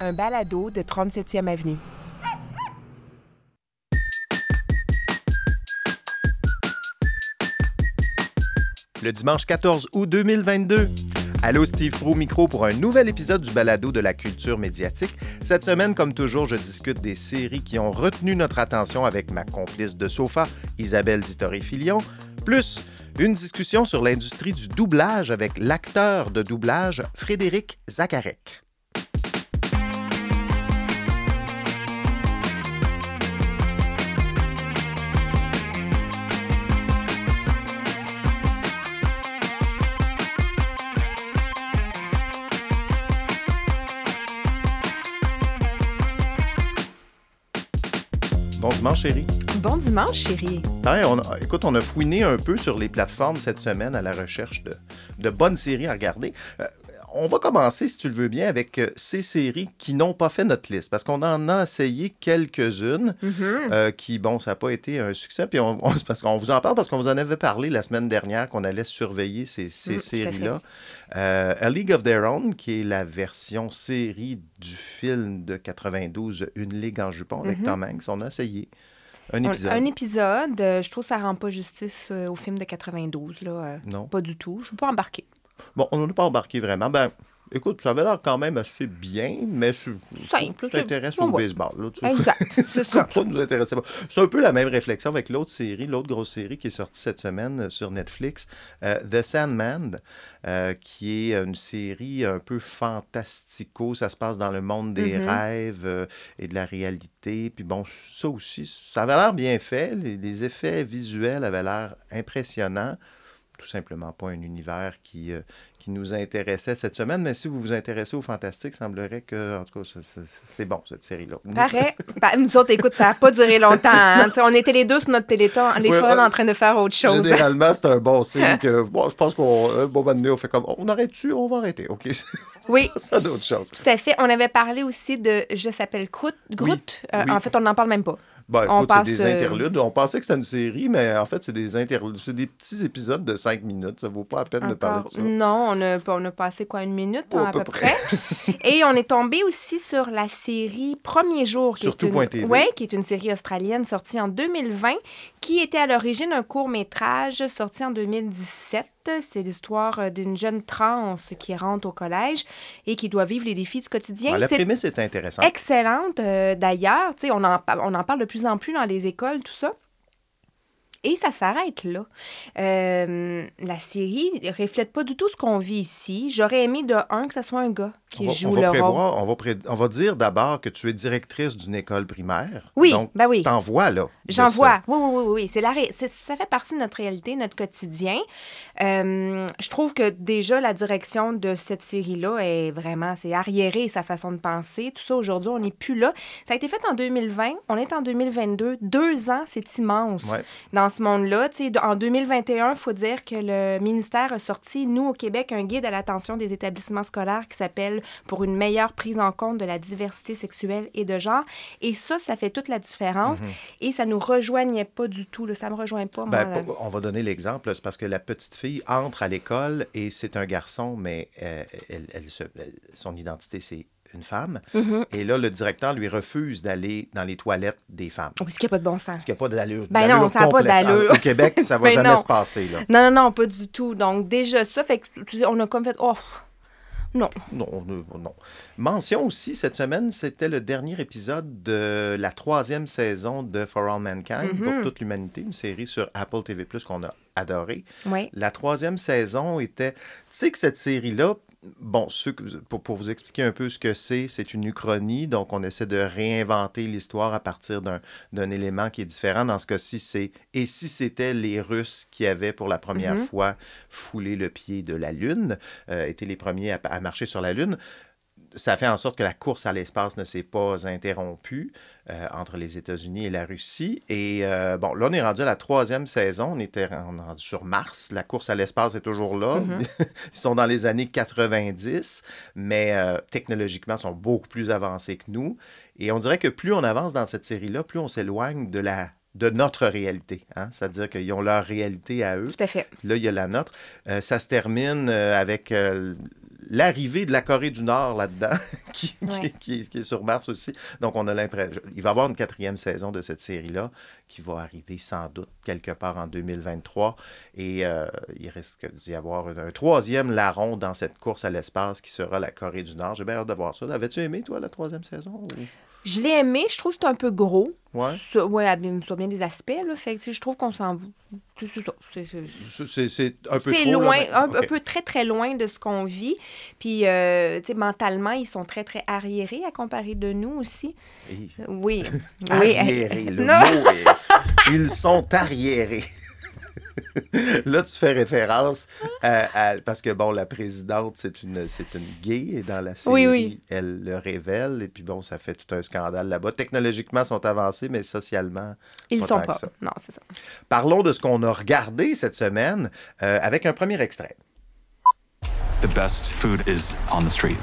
un balado de 37e Avenue. Le dimanche 14 août 2022. Allô Steve Pro micro pour un nouvel épisode du balado de la culture médiatique. Cette semaine, comme toujours, je discute des séries qui ont retenu notre attention avec ma complice de sofa, Isabelle Dittori-Filion, plus une discussion sur l'industrie du doublage avec l'acteur de doublage Frédéric Zacharek. Dimanche, chérie. Bon dimanche, chérie. Ouais, on a- écoute, on a fouiné un peu sur les plateformes cette semaine à la recherche de, de bonnes séries à regarder. Euh, on va commencer, si tu le veux bien, avec euh, ces séries qui n'ont pas fait notre liste, parce qu'on en a essayé quelques-unes Mhm. euh, qui, bon, ça n'a pas été un succès. Puis on, parce qu'on vous en parle parce qu'on vous en avait parlé la semaine dernière qu'on allait surveiller ces, ces Mm, séries-là. Euh, A League of Their Own, qui est la version série du film de 92, Une Ligue en jupon, avec Mhm. Tom Hanks. On a essayé un épisode. Un épisode, je trouve que ça rend pas justice au film de 92. Là, Non. Pas du tout. Je ne veux pas embarquer. Bon, on n'a pas embarqué vraiment. Ben, écoute, ça avait l'air quand même assez bien, mais Tu t'intéresses au ouais. baseball. Là, tu- Exact. C'est ça. Ça nous intéressait pas. C'est un peu la même réflexion avec l'autre série, l'autre grosse série qui est sortie cette semaine euh, sur Netflix, euh, The Sandman, euh, qui est une série un peu fantastico. Ça se passe dans le monde des Mhm. rêves euh, et de la réalité. Puis bon, ça aussi, ça avait l'air bien fait. Les, les effets visuels avaient l'air impressionnants. Tout simplement pas un univers qui, euh, qui nous intéressait cette semaine. Mais si vous vous intéressez au fantastique, semblerait que, en tout cas, c'est- bon, cette série-là. Pareil. Ben, nous autres, écoute, ça n'a pas duré longtemps. hein. On était les deux sur notre téléphone, les Ouais, ouais. en train de faire autre chose. Généralement, c'est un bon signe que, bon, je pense qu'on, euh, bon, ben, on fait comme, on arrête-tu, on va arrêter, OK? Oui, ça d'autres choses. tout à fait. On avait parlé aussi de Je s'appelle Groot. Groot. Euh, oui. En fait, on n'en parle même pas. Ben, On écoute, c'est passe, des euh, interludes. On pensait que c'était une série, mais en fait, c'est des interludes. C'est des petits épisodes de cinq minutes. Ça vaut pas la peine de parler de ça. Non, on a, on a passé quoi, une minute Oh, hein, à, peu près. Et on est tombé aussi sur la série Premier jour. Qui Sur est une, tout.tv. ouais, qui est une série australienne sortie en 2020, qui était à l'origine un court-métrage sorti en 2017. C'est l'histoire euh, d'une jeune trans qui rentre au collège et qui doit vivre les défis du quotidien. La C'est prémisse est intéressante. excellente. euh, D'ailleurs, Tu sais, on en, on en parle de plus en plus dans les écoles, tout ça. Et ça s'arrête là. Euh, la série reflète pas du tout ce qu'on vit ici. J'aurais aimé de un que ce soit un gars qui on va, joue on va le rôle. prévoir, on va, pré- on va dire d'abord que tu es directrice d'une école primaire. Oui, Donc, ben oui. t'en vois, là. J'en vois. Oui, oui, oui, oui. C'est la ré- ça fait partie de notre réalité, notre quotidien. Euh, je trouve que déjà, la direction de cette série-là est vraiment, c'est arriéré, sa façon de penser. Tout ça, aujourd'hui, on n'est plus là. Ça a été fait en 2020. On est en 2022. Deux ans, c'est immense Ouais. dans ce monde-là. En 2021, il faut dire que le ministère a sorti, nous, au Québec, un guide à l'attention des établissements scolaires qui s'appelle Pour une meilleure prise en compte de la diversité sexuelle et de genre. Et ça, ça fait toute la différence. Et ça nous rejoignait pas du tout. Là. Ça me rejoint pas, moi. Ben, on va donner l'exemple. C'est parce que la petite fille entre à l'école et c'est un garçon, mais euh, elle, elle se- elle- son identité, c'est une femme. Mhm. Et là, le directeur lui refuse d'aller dans les toilettes des femmes. Parce qu'il n'y a pas de bon sens. Parce qu'il n'y a pas d'allure. Ben non, ça a pas d'allure. Au Québec, ça va Ben jamais non. se passer. Là. Non, non, non, pas du tout. Donc, déjà ça, fait que, on a comme fait, oh, non. Non, non, non. Mention aussi, cette semaine, c'était le dernier épisode de la troisième saison de For All Mankind, Mhm. pour toute l'humanité, une série sur Apple TV+, qu'on a adoré. Oui. La troisième saison était... Tu sais que cette série-là, bon, que- pour, pour vous expliquer un peu ce que c'est, c'est une uchronie, donc on essaie de réinventer l'histoire à partir d'un d'un élément qui est différent. Dans ce cas-ci, c'est « Et si c'était les Russes qui avaient pour la première Mhm. fois foulé le pied de la Lune, euh, étaient les premiers à, à marcher sur la Lune », ça fait en sorte que la course à l'espace ne s'est pas interrompue euh, entre les États-Unis et la Russie. Et euh, bon, là, on est rendu à la troisième saison. On était on est rendu sur Mars. La course à l'espace est toujours là. Mhm. Ils sont dans les années 90, mais euh, technologiquement, ils sont beaucoup plus avancés que nous. Et on dirait que plus on avance dans cette série-là, plus on s'éloigne de la de notre réalité. Hein? C'est-à-dire qu'ils ont leur réalité à eux. Tout à fait. Là, il y a la nôtre. Euh, ça se termine euh, avec euh, l'arrivée de la Corée du Nord là-dedans, qui, qui- Ouais. qui- qui est sur Mars aussi. Donc, on a l'impression. Il va y avoir une quatrième saison de cette série-là qui va arriver sans doute quelque part en 2023. Et euh, il risque d'y avoir un, un troisième larron dans cette course à l'espace qui sera la Corée du Nord. J'ai bien hâte de voir ça. Avais-tu aimé, toi, la troisième saison? ou- Je l'ai aimé, je trouve que c'est un peu gros. Ouais. Sur bien des aspects, là. Fait que, je trouve qu'on s'en... C'est c'est ça. Un peu C'est trop, loin, un, peu très, très loin de ce qu'on vit. Puis, euh, tu sais, mentalement, ils sont très, très arriérés à comparer de nous aussi. Et- Oui. oui. Arriérés, le Non. mot est- Ils sont arriérés. Là, tu fais référence à, à- Parce que, bon, la présidente, c'est une, c'est une gay, et dans la série, Oui, oui. elle le révèle, et puis bon, ça fait tout un scandale là-bas. Technologiquement, ils sont avancés, mais socialement, Ils Pas sont pas. ça. Non, c'est ça. Parlons de ce qu'on a regardé cette semaine euh, avec un premier extrait. The best food is on the street.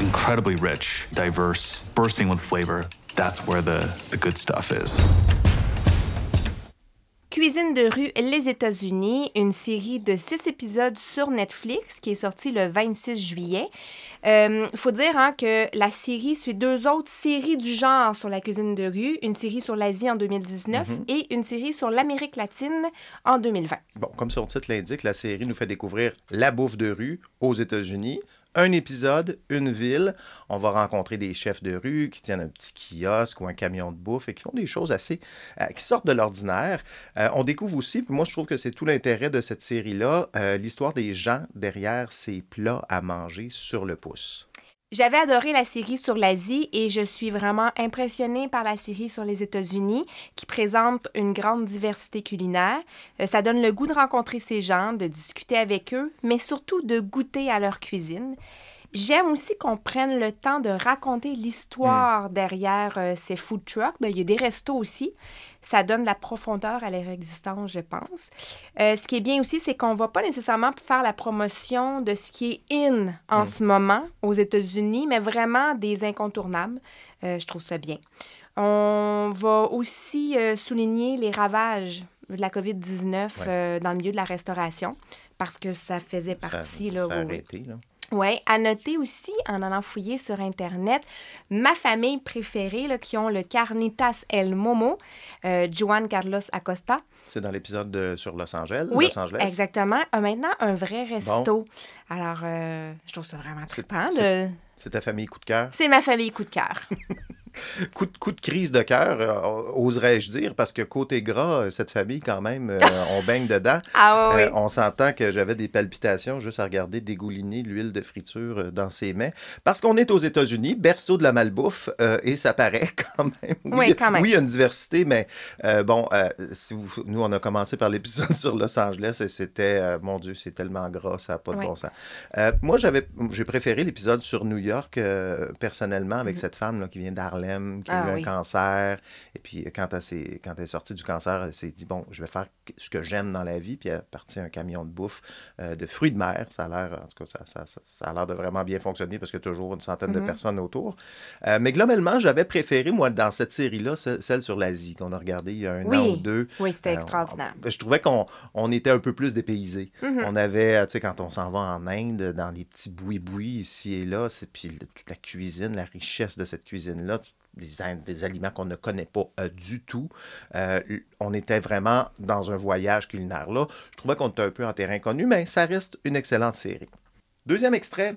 Incredibly rich, diverse, bursting with flavor. That's where the, the good stuff is. Cuisine de rue Les États-Unis, une série de six épisodes sur Netflix qui est sortie le 26 juillet. Il faut dire hein, que la série suit deux autres séries du genre sur la cuisine de rue, une série sur l'Asie en 2019 et une série sur l'Amérique latine en 2020. Bon, comme son titre l'indique, la série nous fait découvrir la bouffe de rue aux États-Unis. Un épisode, une ville. On va rencontrer des chefs de rue qui tiennent un petit kiosque ou un camion de bouffe et qui font des choses assez. euh, qui sortent de l'ordinaire. Euh, on découvre aussi, puis moi je trouve que c'est tout l'intérêt de cette série-là, euh, l'histoire des gens derrière ces plats à manger sur le pouce. J'avais adoré la série sur l'Asie et je suis vraiment impressionnée par la série sur les États-Unis qui présente une grande diversité culinaire. Euh, ça donne le goût de rencontrer ces gens, de discuter avec eux, mais surtout de goûter à leur cuisine. J'aime aussi qu'on prenne le temps de raconter l'histoire derrière euh, ces food trucks. Ben, il y a des restos aussi. Ça donne de la profondeur à leur existence, je pense. Euh, ce qui est bien aussi, c'est qu'on ne va pas nécessairement faire la promotion de ce qui est in en ce moment aux États-Unis, mais vraiment des incontournables. Euh, je trouve ça bien. On va aussi euh, souligner les ravages de la COVID-19 Ouais. dans le milieu de la restauration parce que ça faisait Ça- partie. ça là, a au- arrêté, là. Oui, à noter aussi, en allant fouiller sur Internet, ma famille préférée, là, qui ont le Carnitas El Momo, euh, Juan Carlos Acosta. C'est dans l'épisode de- sur Los Angeles. Oui, Los Angeles. exactement. A maintenant un vrai resto. Alors, euh, je trouve ça vraiment trippant. c'est- de- C'est ta famille coup de cœur? C'est ma famille coup de cœur. Coup de, coup de crise de cœur, euh, oserais-je dire, parce que côté gras, euh, cette famille, quand même, euh, on baigne dedans. Ah oui, Euh, on s'entend que j'avais des palpitations juste à regarder dégouliner l'huile de friture dans ses mains. Parce qu'on est aux États-Unis, berceau de la malbouffe, euh, et ça paraît quand même. Oui, quand même. Oui, il y a une diversité, mais bon, si vous- nous, on a commencé par l'épisode sur Los Angeles et c'était, mon Dieu, c'est tellement gras, ça n'a pas de Oui. bon sens. Moi, j'avais, j'ai préféré l'épisode sur New York, personnellement, avec cette femme là, qui vient qui a Mm-hmm. Ah eu un cancer. Et puis, quand elle, quand elle est sortie du cancer, elle s'est dit, bon, je vais faire ce que j'aime dans la vie. Puis, elle est partie un camion de bouffe euh, de fruits de mer. Ça a l'air, en tout cas, ça, ça- ça- ça a l'air de vraiment bien fonctionner parce qu'il y a toujours une centaine de Mhm. personnes autour. Euh, mais globalement, j'avais préféré, moi, dans cette série-là, ce- celle sur l'Asie qu'on a regardée il y a un Oui. an ou deux. oui, c'était Euh, extraordinaire. on- je trouvais qu'on on était un peu plus dépaysés. Mhm. On avait, tu sais, quand on s'en va en Inde, dans les petits boui-boui ici et là, c'est- puis toute la cuisine, la richesse de cette cuisine-là, tu- des, des aliments qu'on ne connaît pas euh, du tout. Euh, on était vraiment dans un voyage culinaire là. Je trouvais qu'on était un peu en terrain connu, mais ça reste une excellente série. Deuxième extrait,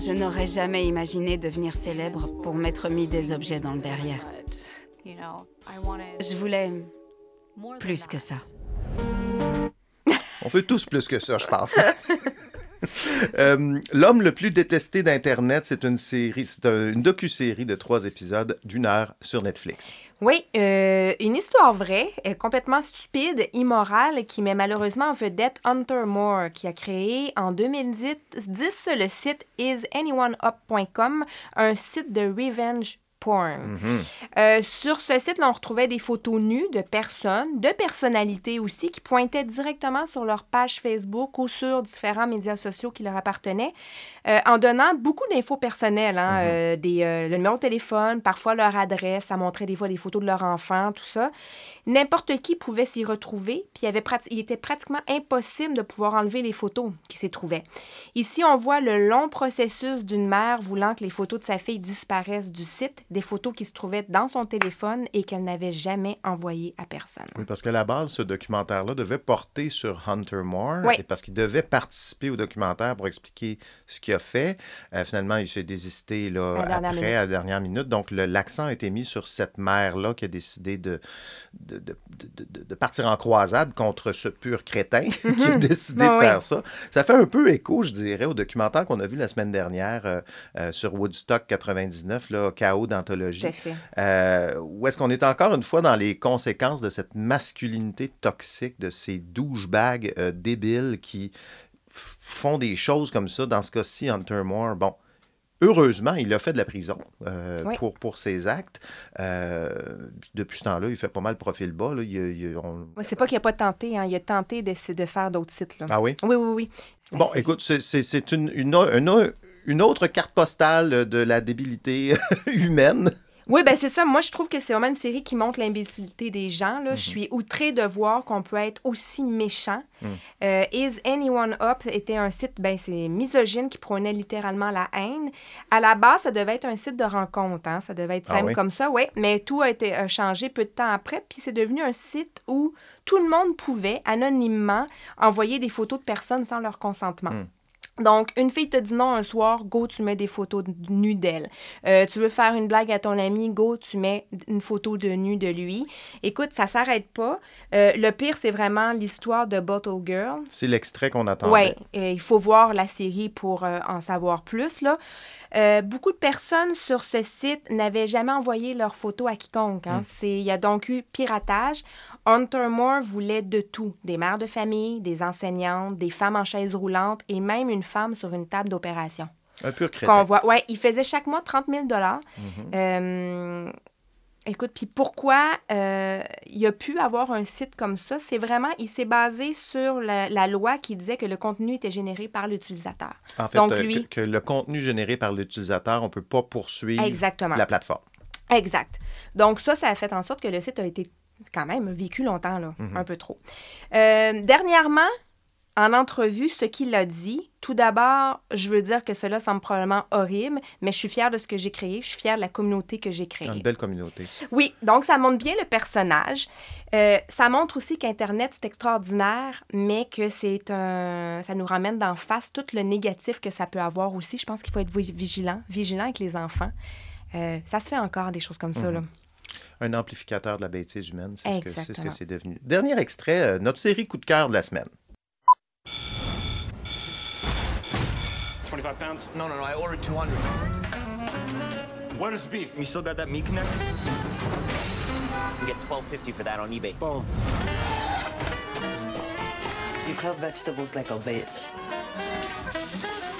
Je n'aurais jamais imaginé devenir célèbre pour m'être mis des objets dans le derrière. Je voulais plus que ça. On fait tous plus que ça, je pense. Euh, L'homme le plus détesté d'Internet, c'est une série, c'est un- une docu-série de trois épisodes d'une heure sur Netflix. Oui, euh, une histoire vraie, euh, complètement stupide, immorale, qui met malheureusement en vedette Hunter Moore, qui a créé en 2010 le site isanyoneup.com, un site de revenge porn. Euh, sur ce site, là, on retrouvait des photos nues de personnes, de personnalités aussi, qui pointaient directement sur leur page Facebook ou sur différents médias sociaux qui leur appartenaient, euh, en donnant beaucoup d'infos personnelles, hein, euh, des, le numéro de téléphone, parfois leur adresse, ça montrait des fois des photos de leur enfant, tout ça. N'importe qui pouvait s'y retrouver, puis il, avait il était pratiquement impossible de pouvoir enlever les photos qui s'y trouvaient. Ici, on voit le long processus d'une mère voulant que les photos de sa fille disparaissent du site, des photos qui se trouvaient dans son téléphone et qu'elle n'avait jamais envoyées à personne. Oui, parce qu'à la base, ce documentaire-là devait porter sur Hunter Moore, Oui. et parce qu'il devait participer au documentaire pour expliquer ce qu'il a fait. Euh, finalement, il s'est désisté là, À après, minute. à la dernière minute. Donc, l'accent a été mis sur cette mère-là qui a décidé de, de, de- de- partir en croisade contre ce pur crétin qui a décidé Ah de oui. faire ça. Ça fait un peu écho, je dirais, au documentaire qu'on a vu la semaine dernière euh, euh, sur Woodstock 99, là, Chaos d'anthologie. Euh, où est-ce qu'on est encore une fois dans les conséquences de cette masculinité toxique, de ces douchebags euh, débiles qui font des choses comme ça? Dans ce cas-ci, Hunter Moore, bon, heureusement, il a fait de la prison euh, Oui. pour, pour ses actes. Euh, depuis ce temps-là, il fait pas mal profil bas. Là. On- C'est pas qu'il n'a pas tenté, hein, il a tenté d'essayer de faire d'autres sites. Là. Ah oui? Oui, oui, oui. Ben, Bon, écoute, c'est- une, une autre carte postale de la débilité humaine. Oui, ben c'est ça. Moi, je trouve que c'est vraiment une série qui montre l'imbécilité des gens. Là. Mhm. Je suis outrée de voir qu'on peut être aussi méchant. Mm. Euh, Is Anyone Up était un site, ben c'est misogyne qui prônait littéralement la haine. À la base, ça devait être un site de rencontre. Hein. Ça devait être Ah simple oui? comme ça, oui. Mais tout a été changé peu de temps après. Puis c'est devenu un site où tout le monde pouvait anonymement envoyer des photos de personnes sans leur consentement. Mm. Donc, une fille te dit non un soir, go, tu mets des photos de nues d'elle. Euh, tu veux faire une blague à ton ami, go, tu mets une photo de nu de lui. Écoute, ça s'arrête pas. Euh, le pire, c'est vraiment l'histoire de Bottle Girl. C'est l'extrait qu'on attendait. Oui, il faut voir la série pour euh, en savoir plus. Là. Beaucoup de personnes sur ce site n'avaient jamais envoyé leurs photos à quiconque. hein. C'est- Il y a donc eu piratage. Hunter Moore voulait de tout. Des mères de famille, des enseignantes, des femmes en chaise roulante et même une femme sur une table d'opération. Un pur crétin. voit, ouais, il faisait chaque mois 30 000 Mhm. Euh, Écoute, puis pourquoi euh, il a pu avoir un site comme ça? C'est vraiment, il s'est basé sur la, la loi qui disait que le contenu était généré par l'utilisateur. En fait, Donc, euh, lui- que, que le contenu généré par l'utilisateur, on ne peut pas poursuivre Exactement. la plateforme. Exact. Donc ça, ça a fait en sorte que le site a été quand même vécu longtemps, là, Mhm. un peu trop. Euh, dernièrement, en entrevue, ce qu'il a dit, tout d'abord, je veux dire que cela semble probablement horrible, mais je suis fière de ce que j'ai créé, je suis fière de la communauté que j'ai créée. Une belle communauté. Oui, donc ça montre bien le personnage. Euh, ça montre aussi qu'Internet, c'est extraordinaire, mais que c'est un... ça nous ramène d'en face tout le négatif que ça peut avoir aussi. Je pense qu'il faut être vi- vigilant, vigilant avec les enfants. Euh, ça se fait encore des choses comme ça, là. Un amplificateur de la bêtise humaine, c'est ce que c'est ce devenu. Dernier extrait, euh, notre série coup de cœur de la semaine. 25 pounds? No, no, no. I ordered 200. What is beef? You still got that meat connect? You get 12.50 for that on eBay. Boom. You cut vegetables like a bitch.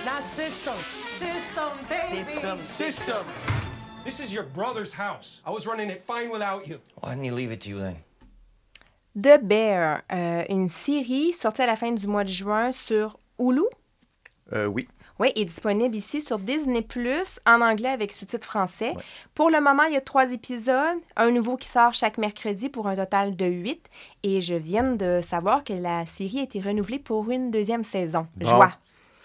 Not system. System, baby. System. System. This is your brother's house. I was running it fine without you. Why didn't he leave it to you then? The Bear, euh, une série sortie à la fin du mois de juin sur Hulu. Euh, oui. Oui, est disponible ici sur Disney Plus en anglais avec sous-titres français. Pour le moment, il y a trois épisodes, un nouveau qui sort chaque mercredi pour un total de huit. Et je viens de savoir que la série a été renouvelée pour une deuxième saison. Bon. Joie.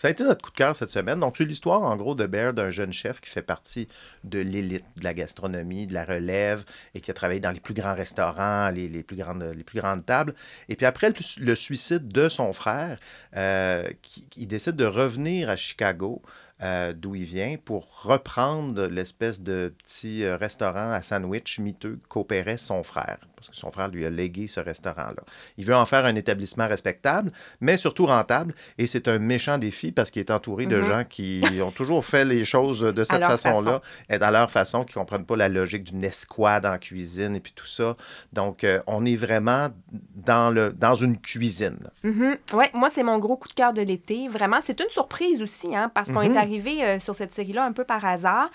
Ça a été notre coup de cœur cette semaine. Donc, c'est l'histoire, en gros, de Bear, d'un jeune chef qui fait partie de l'élite de la gastronomie, de la relève, et qui a travaillé dans les plus grands restaurants, les, plus, grandes, tables. Et puis après le, le suicide de son frère, euh, qui, il décide de revenir à Chicago, euh, d'où il vient, pour reprendre l'espèce de petit euh, restaurant à sandwich miteux qu'opérait son frère. Parce que son frère lui a légué ce restaurant-là. Il veut en faire un établissement respectable, mais surtout rentable. Et c'est un méchant défi parce qu'il est entouré de gens qui ont toujours fait les choses de cette façon-là, et à leur façon, qui ne comprennent pas la logique d'une escouade en cuisine et puis tout ça. Donc, euh, on est vraiment dans, le, dans une cuisine. là. Mhm. Ouais, moi, c'est mon gros coup de cœur de l'été. Vraiment, c'est une surprise aussi, hein, parce qu'on est arrivé arrivée euh, sur cette série-là un peu par hasard.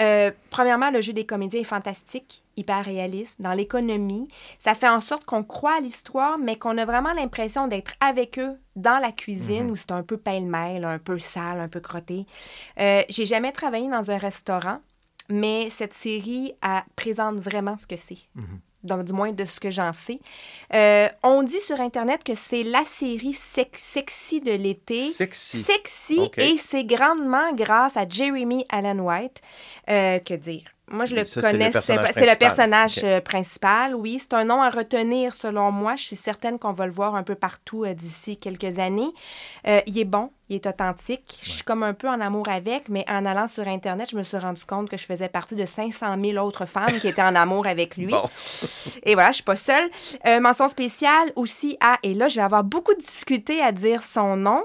Euh, premièrement, le jeu des comédiens est fantastique, hyper réaliste. Dans l'économie, ça fait en sorte qu'on croit à l'histoire, mais qu'on a vraiment l'impression d'être avec eux dans la cuisine, où c'est un peu pêle-mêle, un peu sale, un peu crotté. Euh, J'ai jamais travaillé dans un restaurant, mais cette série elle présente vraiment ce que c'est. Donc, du moins de ce que j'en sais. Euh, on dit sur Internet que c'est la série sex- sexy de l'été. Sexy. Sexy, et c'est grandement grâce à Jeremy Allen White. Euh, que dire? Moi, je le ça, connais. C'est le personnage euh, principal. Oui, c'est un nom à retenir selon moi. Je suis certaine qu'on va le voir un peu partout euh, d'ici quelques années. Euh, il est bon, il est authentique. Je suis comme un peu en amour avec, mais en allant sur Internet, je me suis rendu compte que je faisais partie de 500 000 autres femmes qui étaient en amour avec lui. Bon. Et voilà, je suis pas seule. Euh, mention spéciale aussi à, et là, je vais avoir beaucoup discuté à dire son nom,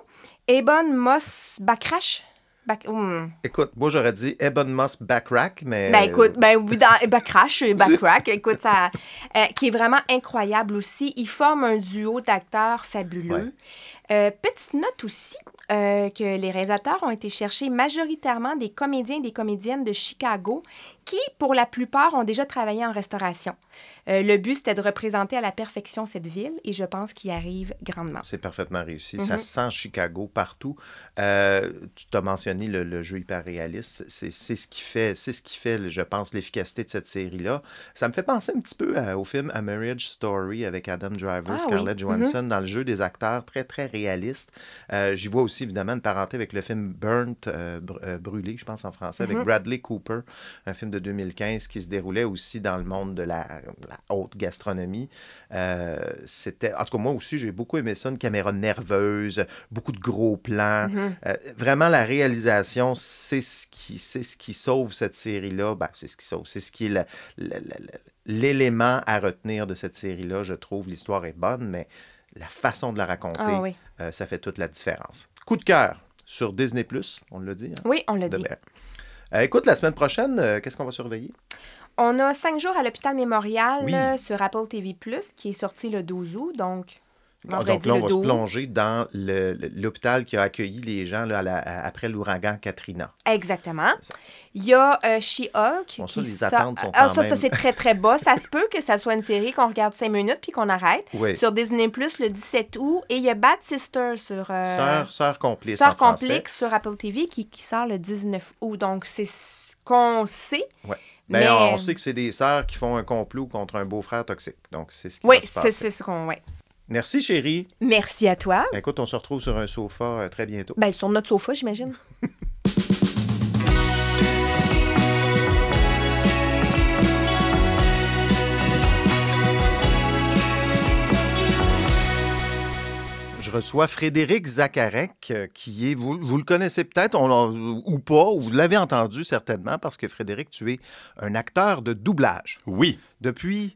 Ebon Moss Bakrash. Bac- hum. Écoute, moi, j'aurais dit Ebon Moss Backrack, mais. Ben écoute, ben oui, dans Backrash, Backrack, écoute, ça, euh, qui est vraiment incroyable aussi. Ils forment un duo d'acteurs fabuleux. Euh, petite note aussi, euh, que les réalisateurs ont été chercher majoritairement des comédiens et des comédiennes de Chicago qui, pour la plupart, ont déjà travaillé en restauration. Euh, le but, c'était de représenter à la perfection cette ville et je pense qu'il y arrive grandement. C'est parfaitement réussi. Mhm. Ça sent Chicago partout. Euh, tu t'as mentionné le, le jeu hyper réaliste. C'est ce qui fait, c'est ce qui fait, je pense, l'efficacité de cette série-là. Ça me fait penser un petit peu à- au film A Marriage Story avec Adam Driver, Ah oui. Scarlett Johansson, dans le jeu des acteurs très, très réalistes. Euh, J'y vois aussi, évidemment, une parenté avec le film Burnt, Br- Brûlé, je pense en français, Mhm. avec Bradley Cooper, un film de 2015 qui se déroulait aussi dans le monde de la, la haute gastronomie. Euh, C'était, en tout cas, moi aussi, j'ai beaucoup aimé ça, une caméra nerveuse, beaucoup de gros plans. Mhm. Euh, vraiment, la réalisation, c'est ce qui, c'est ce qui sauve cette série-là. Ben, c'est ce qui sauve. C'est ce qui est la- la- l'élément à retenir de cette série-là. Je trouve l'histoire est bonne, mais la façon de la raconter, Ah oui. euh, ça fait toute la différence. Coup de cœur sur Disney+, on l'a dit. hein, Oui, on l'a dit. Euh, écoute, la semaine prochaine, euh, qu'est-ce qu'on va surveiller? On a cinq jours à l'hôpital mémorial Oui. euh, sur Apple TV+, qui est sorti le 12 août, donc Donc là, on va se 12. plonger dans l'hôpital qui a accueilli les gens là, à la- à- après l'ouragan Katrina. Exactement. Il y a euh, She-Hulk. Bon, ça, les sort- attentes sont Ah, quand ça, ça c'est très, très bas. ça se peut que ça soit une série qu'on regarde cinq minutes puis qu'on arrête. Oui. Sur Disney Plus le 17 août. Et il y a Bad Sister sur. euh, Sœur, sœur complice Sœur complique sur Apple TV qui, qui sort le 19 août. Donc, c'est ce qu'on sait. Ouais. Ben, Mais- On sait que c'est des sœurs qui font un complot contre un beau-frère toxique. Donc, c'est ce qui Oui, c'est ce qu'on. Ouais. Merci, chérie. Merci à toi. Ben, Écoute, on se retrouve sur un sofa euh, très bientôt. Ben, sur notre sofa, j'imagine. Je reçois Frédéric Zacharek, euh, qui est, vous, vous le connaissez peut-être ou pas, ou vous l'avez entendu certainement, parce que Frédéric, tu es un acteur de doublage Oui, depuis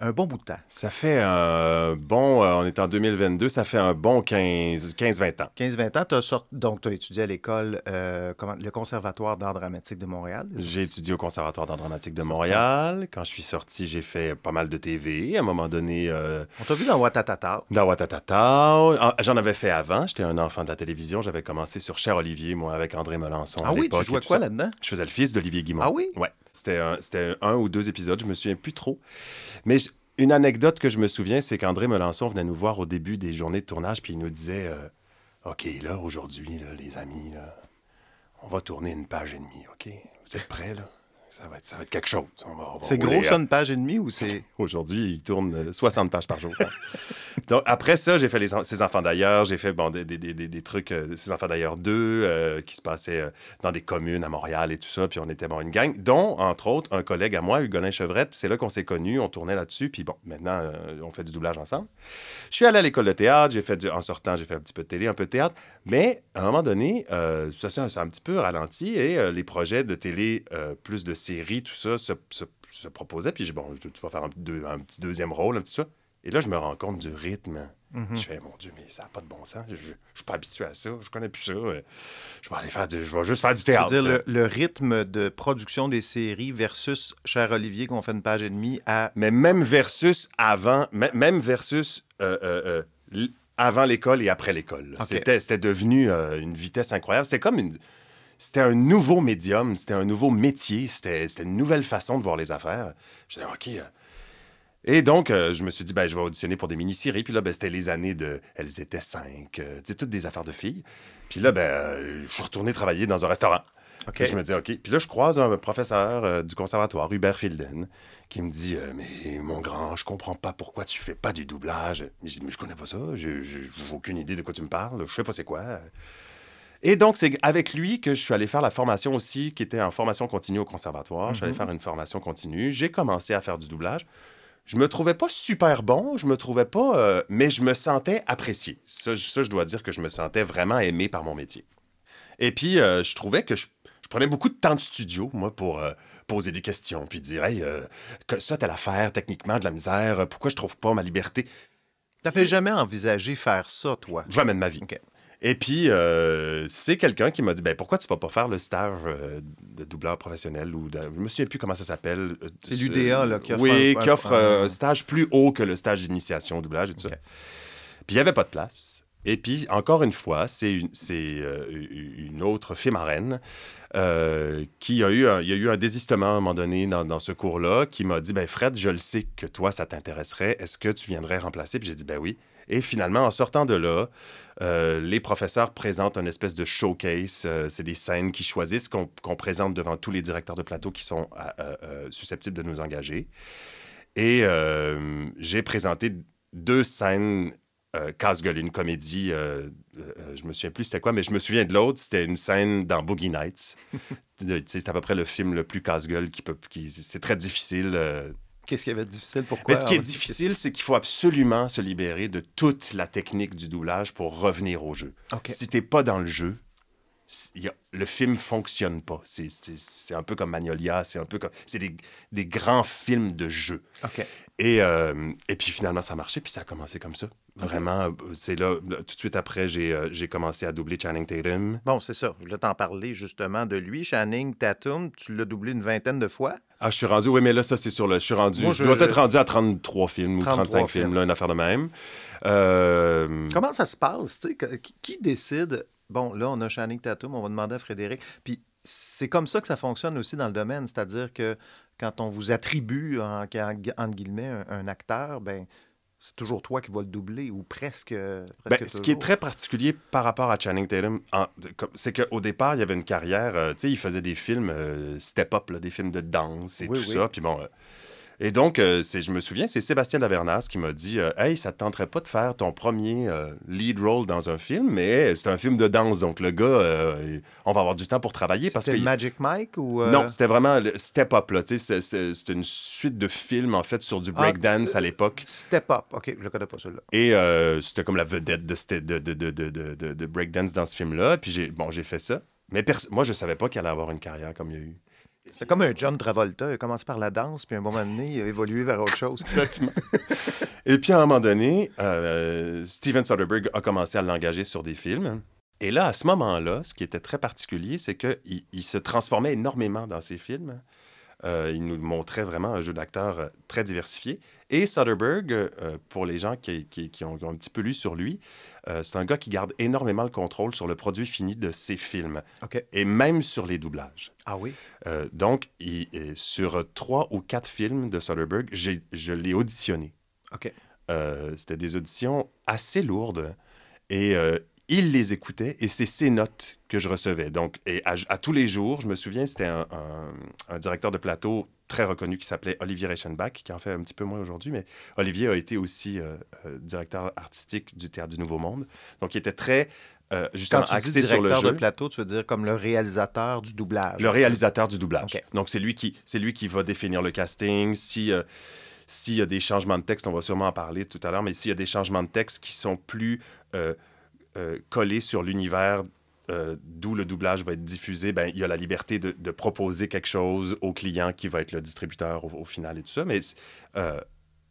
un bon bout de temps. ça fait un bon, euh, on est en 2022, ça fait un bon 15 15-20 ans. 15-20 ans, as donc tu as étudié à l'école, euh, le Conservatoire d'art dramatique de Montréal. J'ai étudié au Conservatoire d'art dramatique de Montréal. Quand je suis sorti, j'ai fait pas mal de TV. À un moment donné, euh, On t'a vu dans Watatata. dans Watatata. J'en avais fait avant. J'étais un enfant de la télévision. J'avais commencé sur Cher Olivier, moi, avec André Melançon. Ah à oui, tu jouais quoi là-dedans? Je faisais le fils d'Olivier Guimond. Ah oui? Ouais. C'était un, un ou deux épisodes, je me souviens plus trop. Mais une anecdote que je me souviens, c'est qu'André Melançon venait nous voir au début des journées de tournage, puis il nous disait euh, OK, là, aujourd'hui, les amis, on va tourner une page et demie, OK? Vous êtes prêts, là? Ça va être, ça va être quelque chose. C'est gros, ça, hein. une page et demie ou c'est. Aujourd'hui, il tourne euh, 60 pages par jour. pense. Donc, après ça, j'ai fait les, Ces enfants d'ailleurs. J'ai fait bon, des, des- des- des- des trucs, euh, Ces enfants d'ailleurs 2, euh, qui se passaient euh, dans des communes à Montréal et tout ça. Puis on était bon, une gang, dont, entre autres, un collègue à moi, Hugonin Chevrette. C'est là qu'on s'est connus. On tournait là-dessus. Puis bon, maintenant, euh, on fait du doublage ensemble. Je suis allé à l'école de théâtre. J'ai fait du- En sortant, j'ai fait un petit peu de télé, un peu de théâtre. Mais à un moment donné, euh, ça s'est un, un petit peu ralenti et euh, les projets de télé, euh, plus de séries, tout ça, se, se- se proposaient. Puis j'ai bon, je- tu vas faire un, deux- un petit deuxième rôle, un petit ça. Et là, je me rends compte du rythme. Je fais, mon Dieu, mais ça n'a pas de bon sens. Je ne suis pas habitué à ça. Je connais plus ça. Euh, Je vais aller faire du, je vais juste faire du Je veux théâtre. dire, le, le rythme de production des séries versus Cher Olivier, qu'on fait une page et demie à. Mais même versus avant, mê- même versus euh, euh, euh, avant l'école et après l'école. C'était, c'était devenu une vitesse incroyable. C'était comme une. C'était un nouveau médium, c'était un nouveau métier, c'était une nouvelle façon de voir les affaires. Je disais, OK. euh. Et donc, euh, je me suis dit, ben, je vais auditionner pour des mini-séries. Puis là, ben, c'était les années de Elles étaient cinq, euh, tu sais, toutes des affaires de filles. Puis là, ben, euh, je suis retourné travailler dans un restaurant. Puis je me dis, OK. Puis là, je croise un professeur du conservatoire, Hubert Filden, qui me dit, mais mon grand, je comprends pas pourquoi tu fais pas du doublage. Mais je dis, mais je connais pas ça, j'ai j'ai aucune idée de quoi tu me parles, je sais pas c'est quoi. Et donc, c'est avec lui que je suis allé faire la formation aussi, qui était en formation continue au conservatoire. Je suis allé faire une formation continue. J'ai commencé à faire du doublage. Je me trouvais pas super bon, je me trouvais pas, euh, mais je me sentais apprécié. Ça, je- ça, je dois dire que je me sentais vraiment aimé par mon métier. Et puis, euh, je trouvais que je, je prenais beaucoup de temps de studio, moi, pour euh, poser des questions, puis dire, hey, que ça, t'as l'affaire, techniquement, de la misère, pourquoi je trouve pas ma liberté? T'avais jamais envisagé faire ça, toi? Jamais de ma vie. Et puis, euh, c'est quelqu'un qui m'a dit, ben, pourquoi tu vas pas faire le stage euh, de doubleur professionnel ou de... Je me souviens plus comment ça s'appelle. euh, C'est ce- l'UDA, là, qui offre Oui, un- qui offre un stage plus haut que le stage d'initiation au doublage et tout ça. Puis il n'y avait pas de place. Et puis, encore une fois, c'est une, euh, une autre fille marraine euh, qui a eu un, il y a eu un désistement à un moment donné dans, dans ce cours-là qui m'a dit, ben Fred, je le sais que toi, ça t'intéresserait. Est-ce que tu viendrais remplacer? Puis j'ai dit, ben oui. Et finalement, en sortant de là, euh, les professeurs présentent une espèce de showcase. Euh, c'est des scènes qu'ils choisissent, qu'on présente devant tous les directeurs de plateau qui sont euh, susceptibles de nous engager. Et j'ai présenté deux scènes casse-gueule, une comédie. je me souviens plus c'était quoi, mais je me souviens de l'autre. C'était une scène dans Boogie Nights. C'est à peu près le film le plus casse-gueule qui peut. C'est très difficile. Qu'est-ce qui avait de difficile? Pourquoi? mais ce qui est difficile, c'est qu'il faut absolument se libérer de toute la technique du doublage pour revenir au jeu. OK. Si t'es pas dans le jeu, y le film fonctionne pas. C'est- un peu comme Magnolia, c'est un peu comme... C'est des, des grands films de jeu. Et, euh, et puis finalement, ça a marché, puis ça a commencé comme ça. Vraiment, c'est là, tout de suite après, j'ai euh, j'ai commencé à doubler Channing Tatum. Bon, c'est ça. Je voulais t'en parler justement de lui. Channing Tatum, tu l'as doublé une vingtaine de fois? Ah, je suis rendu, oui, mais là, ça, c'est sur le. Je suis rendu. Moi, je, je- dois je- être rendu à 33 films ou 33 35 films, films. là, une affaire de même. Euh, Comment ça se passe? tu sais, que- qui, décide? Bon, là, on a Channing Tatum, on va demander à Frédéric. Puis c'est comme ça que ça fonctionne aussi dans le domaine. C'est-à-dire que quand on vous attribue, en, guillemets, un, un acteur, ben c'est toujours toi qui vas le doubler ou presque. Ben, presque ce qui est très particulier par rapport à Channing Tatum, c'est qu'au départ, il y avait une carrière, euh, tu sais, il faisait des films euh, step-up, des films de danse et Oui, tout oui. ça. Puis bon, euh, et donc, euh, c'est, je me souviens, c'est Sébastien Lavernas qui m'a dit euh, Hey, ça te tenterait pas de faire ton premier euh, lead role dans un film, mais c'est un film de danse, donc le gars, euh, on va avoir du temps pour travailler parce C'était que. Magic Mike ou. Non, c'était vraiment le Step Up, là. tu sais, c'est- c'est- C'était une suite de films, en fait, sur du Ah, breakdance à l'époque. Step Up. OK, je le connais pas celui-là. Et c'était comme la vedette de, de, de, de, de, de, de- de breakdance dans ce film-là. Puis j'ai, bon, j'ai fait ça. Mais pers- moi, je savais pas qu'il allait avoir une carrière comme il y a eu. C'était comme un John Travolta. Il a commencé par la danse, puis à un moment donné, il a évolué vers autre chose. Et puis, à un moment donné, euh, Steven Soderbergh a commencé à l'engager sur des films. Et là, à ce moment-là, ce qui était très particulier, c'est qu'il il se transformait énormément dans ses films. Euh, il nous montrait vraiment un jeu d'acteur euh, très diversifié. Et Soderbergh, pour les gens qui ont un petit peu lu sur lui, euh, c'est un gars qui garde énormément le contrôle sur le produit fini de ses films. Et même sur les doublages. Ah oui? Euh, donc, il- euh, sur trois ou quatre films de Soderbergh, je l'ai auditionné. OK. Euh, C'était des auditions assez lourdes et il les écoutait et c'est ses notes que je recevais. Donc, et à, à tous les jours, je me souviens, c'était un, un- un directeur de plateau très reconnu qui s'appelait Olivier Reichenbach, qui en fait un petit peu moins aujourd'hui, mais Olivier a été aussi euh, euh, directeur artistique du Théâtre du Nouveau Monde. Donc, il était très, euh, justement, Quand tu dis axé sur le directeur jeu. de plateau, tu veux dire comme le réalisateur du doublage. Le réalisateur du doublage. Donc, c'est lui, qui, c'est lui qui va définir le casting. Si, euh, s'il y a des changements de texte, on va sûrement en parler tout à l'heure, mais s'il y a des changements de texte qui sont plus euh, collés sur l'univers euh, d'où le doublage va être diffusé, ben, il y a la liberté de, de proposer quelque chose au client qui va être le distributeur au, au final et tout ça. Mais euh,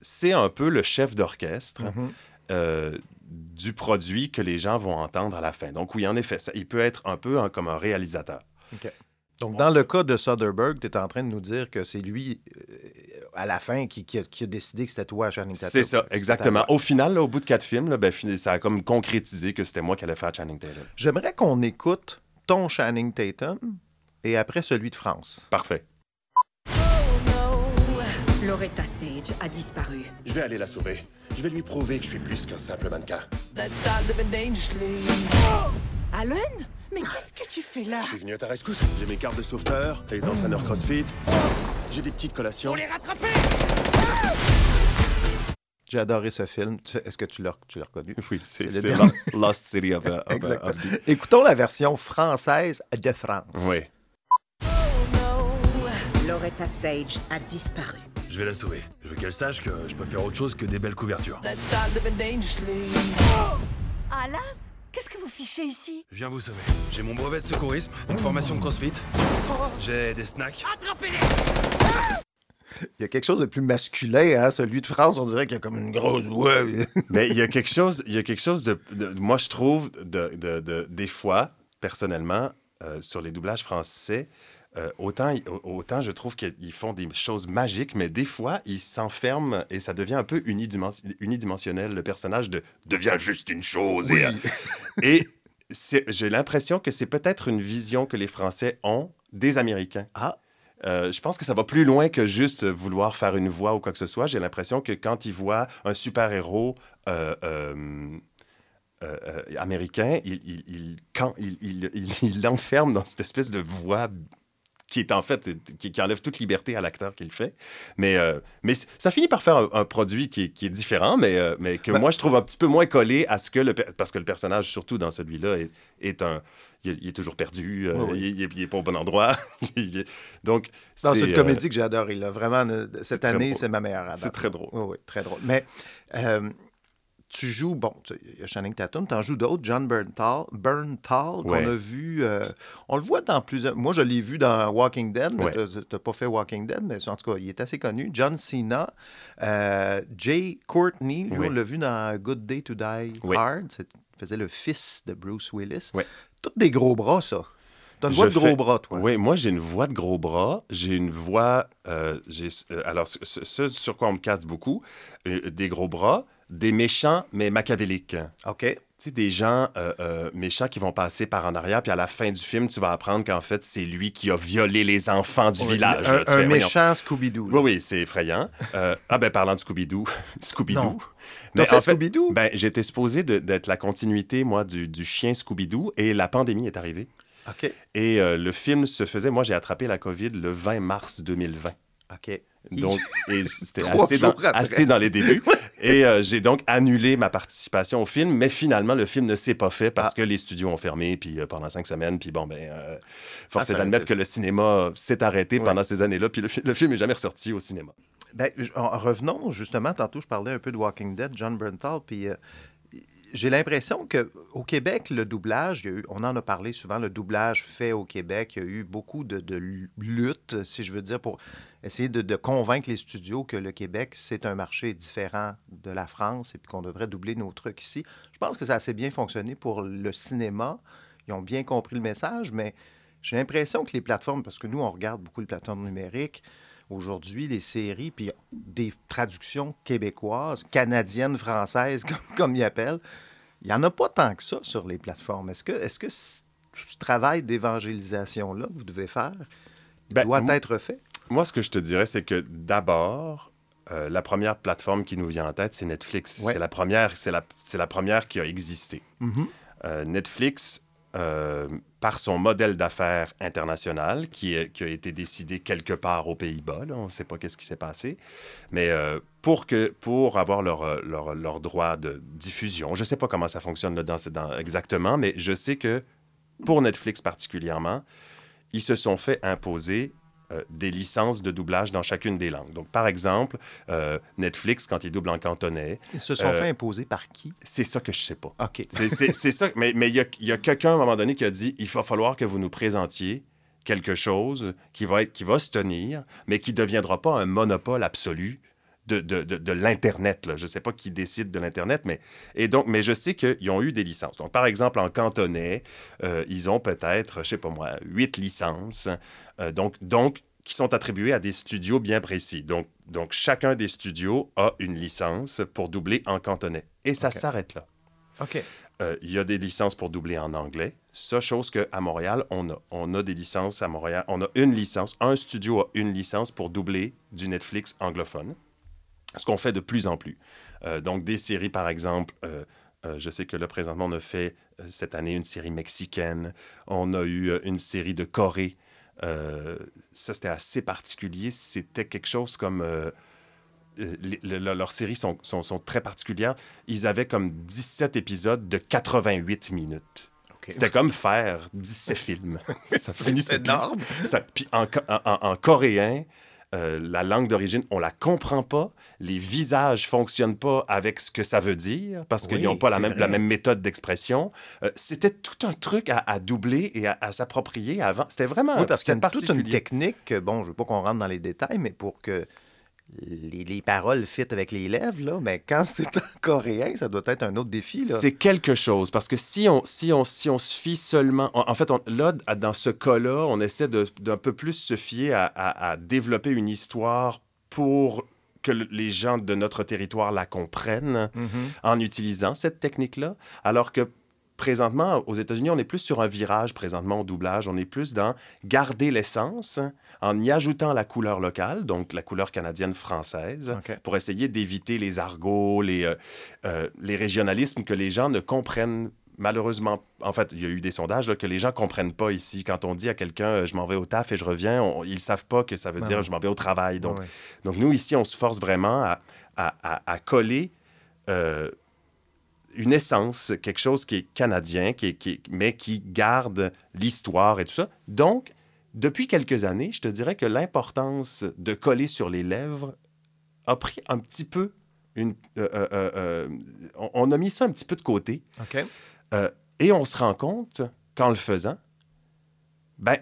c'est un peu le chef d'orchestre Mhm. euh, du produit que les gens vont entendre à la fin. Donc oui, en effet, ça, il peut être un peu hein, comme un réalisateur. Donc, dans le cas de Soderbergh, tu es en train de nous dire que c'est lui, euh, à la fin, qui, qui a, qui a décidé que c'était toi, Channing Tatum. C'est ça, exactement. à. Au final, là, au bout de quatre films, là, ben, ça a comme concrétisé que c'était moi qui allais faire Channing Tatum. J'aimerais qu'on écoute ton Channing Tatum et après celui de France. Parfait. Loretta Sage a disparu. Je vais aller la sauver. Je vais lui prouver que je suis plus qu'un simple mannequin. Alan Mais qu'est-ce que tu fais là Je suis venu à ta rescousse. J'ai mes cartes de sauveteur et d'entraîneur CrossFit. J'ai des petites collations. Faut les rattraper J'ai adoré ce film. Est-ce que tu l'as tu l'as reconnu? Oui, c'est le c'est Lost City of, uh, of, uh, Exactement. of the- Écoutons la version française de France. Oui. Loretta Sage a disparu. Je vais la sauver. Je veux qu'elle sache que je peux faire autre chose que des belles couvertures. Alan? Qu'est-ce que vous fichez ici? Je viens vous sauver. J'ai mon brevet de secourisme, une formation de crossfit. J'ai des snacks. Il y a quelque chose de plus masculin, hein? celui de France, on dirait qu'il y a comme une grosse voix. Mais il y a quelque chose, il y a quelque chose de, de- moi je trouve, de, de- de- des fois, personnellement, euh, sur les doublages français, euh, autant, autant je trouve qu'ils font des choses magiques, mais des fois, ils s'enferment et ça devient un peu unidimens- unidimensionnel. Le personnage de, devient juste une chose. Et, et c'est- j'ai l'impression que c'est peut-être une vision que les Français ont des Américains. Ah. Euh, je pense que ça va plus loin que juste vouloir faire une voix ou quoi que ce soit. J'ai l'impression que quand ils voient un super-héros euh, euh, euh, euh, américain, il, il, il- quand, il, il- il- il l'enferme dans cette espèce de voix qui est en fait, qui, qui enlève toute liberté à l'acteur qui le fait. Mais, euh, mais ça finit par faire un, un produit qui est, qui est différent, mais, euh, mais que Ben- moi, je trouve un petit peu moins collé à ce que le... Parce que le personnage, surtout dans celui-là, est, est un... Il est, il est toujours perdu, euh, Oui, oui. il, est, il est pas au bon endroit. Est- Donc, une euh, comédie que j'ai adorée. là. Vraiment, cette année, c'est ma meilleure. C'est très drôle. Oui, oui, très drôle. Mais euh, tu joues, bon, il y a Channing Tatum, tu en joues d'autres, John Bernthal, Bernthal qu'on Ouais. a vu, euh, on le voit dans plusieurs... Moi, je l'ai vu dans Walking Dead, mais Ouais. tu n'as pas fait Walking Dead, mais en tout cas, il est assez connu. John Cena, euh, Jay Courtney, lui, on l'a vu dans Good Day to Die. Hard, il faisait le fils de Bruce Willis. Oui. Toutes des gros bras, ça. Tu as une Je voix de gros fais- bras, toi. Oui, moi, j'ai une voix de gros bras. J'ai une voix. euh, j'ai- alors, ce, ce- ce sur quoi on me casse beaucoup, euh, des gros bras, des méchants, mais machiavéliques. OK. Tu sais, des gens euh, euh, méchants qui vont passer par en arrière, puis à la fin du film, tu vas apprendre qu'en fait, c'est lui qui a violé les enfants du Oui, village. Un, là. Tu un fais, voyons. méchant Scooby-Doo. Oui, oui, c'est effrayant. Euh, ah, ben, parlant de Scooby-Doo. Scooby-Doo. Non. T'as fait Scooby-Doo? Ben, j'étais supposé d'être la continuité, moi, du, du chien Scooby-Doo, et la pandémie est arrivée. OK. Et le film se faisait. Moi, j'ai attrapé la COVID le 20 mars 2020. OK. Donc, c'était assez dans, assez les débuts. et euh, j'ai donc annulé ma participation au film, mais finalement, le film ne s'est pas fait parce Ah. que les studios ont fermé puis, euh, pendant cinq semaines. Puis bon, ben, euh, force Ah, est d'admettre que le cinéma s'est arrêté Ouais. pendant ces années-là. Puis le, le film n'est jamais ressorti au cinéma. Ben, en- revenons justement, tantôt je parlais un peu de Walking Dead, John Bernthal, puis euh, j'ai l'impression qu'au Québec, le doublage, il y a eu- on en a parlé souvent, le doublage fait au Québec, il y a eu beaucoup de, luttes, si je veux dire, pour essayer de, de convaincre les studios que le Québec, c'est un marché différent de la France et puis qu'on devrait doubler nos trucs ici. Je pense que ça a assez bien fonctionné pour le cinéma. Ils ont bien compris le message, mais j'ai l'impression que les plateformes, parce que nous, on regarde beaucoup les plateformes numériques, aujourd'hui, les séries, puis des traductions québécoises, canadiennes, françaises, comme, comme ils appellent, il n'y en a pas tant que ça sur les plateformes. Est-ce que, est-ce que ce ce travail d'évangélisation-là que vous devez faire Ben, doit moi- être fait? Moi, ce que je te dirais, c'est que d'abord, euh, la première plateforme qui nous vient en tête, c'est Netflix. Ouais. C'est la première, c'est la, c'est la première qui a existé. Mhm. Euh, Netflix, euh, par son modèle d'affaires international, qui, est- qui a été décidé quelque part aux Pays-Bas, on ne sait pas qu'est-ce qui s'est passé, mais euh, pour, que, pour avoir leur, euh, droit de diffusion, je ne sais pas comment ça fonctionne là, dans- exactement, mais je sais que pour Netflix particulièrement, ils se sont fait imposer euh, des licences de doublage dans chacune des langues. Donc, par exemple, euh, Netflix, quand ils doublent en cantonais, Ils se sont euh, fait imposer par qui? c'est ça que je sais pas. OK. C'est- ça. Mais mais il y a, il y a quelqu'un à un moment donné qui a dit il va falloir que vous nous présentiez quelque chose qui va, être, qui va se tenir, mais qui ne deviendra pas un monopole absolu de, de, de, de l'Internet. Je ne sais pas qui décide de l'Internet, mais, et donc, mais je sais qu'ils ont eu des licences. Donc, par exemple, en cantonais, euh, ils ont peut-être, je ne sais pas moi, huit licences, euh, donc, donc, qui sont attribuées à des studios bien précis. Donc, donc, chacun des studios a une licence pour doubler en cantonais. Et ça s'arrête là. OK. Euh, Il y a des licences pour doubler en anglais. Ça, chose qu'à Montréal, on a. On a des licences à Montréal. On a une licence. Un studio a une licence pour doubler du Netflix anglophone. Ce qu'on fait de plus en plus. Euh, donc, des séries, par exemple, euh, je sais que là, présentement, on a fait cette année une série mexicaine. On a eu une série de Corée. Euh, ça, c'était assez particulier. C'était quelque chose comme... euh, euh, les- leurs séries sont, sont- sont très particulières. Ils avaient comme 17 épisodes de 88 minutes. C'était comme faire 17 films. ça finissait énorme. Ça- Puis en, co- en- en- en coréen, euh, la langue d'origine, on la comprend pas. Les visages fonctionnent pas avec ce que ça veut dire parce qu'ils n'ont pas la même, vrai. la même méthode d'expression. Euh, C'était tout un truc à, à doubler et à, à s'approprier avant. C'était vraiment Oui, parce qu'il y a c'était une- toute une technique, que, bon, je ne veux pas qu'on rentre dans les détails, mais pour que les, les paroles fitent avec les lèvres, là, mais quand c'est en coréen, ça doit être un autre défi. Là. C'est quelque chose, parce que si on, si on, si on se fie seulement... En, en fait, on- là, dans ce cas-là, on essaie de- d'un peu plus se fier à, à- à développer une histoire pour que le- les gens de notre territoire la comprennent Mhm. en utilisant cette technique-là, alors que présentement, aux États-Unis, on est plus sur un virage, présentement, au doublage. On est plus dans garder l'essence en y ajoutant la couleur locale, donc la couleur canadienne-française, pour essayer d'éviter les argots, les, euh, euh, les régionalismes que les gens ne comprennent malheureusement. En fait, il y a eu des sondages là, que les gens comprennent pas ici. Quand on dit à quelqu'un euh, je m'en vais au taf et je reviens, on- ils savent pas que ça veut Ah dire ouais. je m'en vais au travail. Donc, Ah ouais. donc nous, ici, on se force vraiment à, à- à- à coller euh, une essence, quelque chose qui est canadien, qui est- qui est- mais qui garde l'histoire et tout ça. Donc, depuis quelques années, je te dirais que l'importance de coller sur les lèvres a pris un petit peu une... euh, euh, euh, on, on a mis ça un petit peu de côté. OK. Et on se rend compte, qu'en le faisant, ben,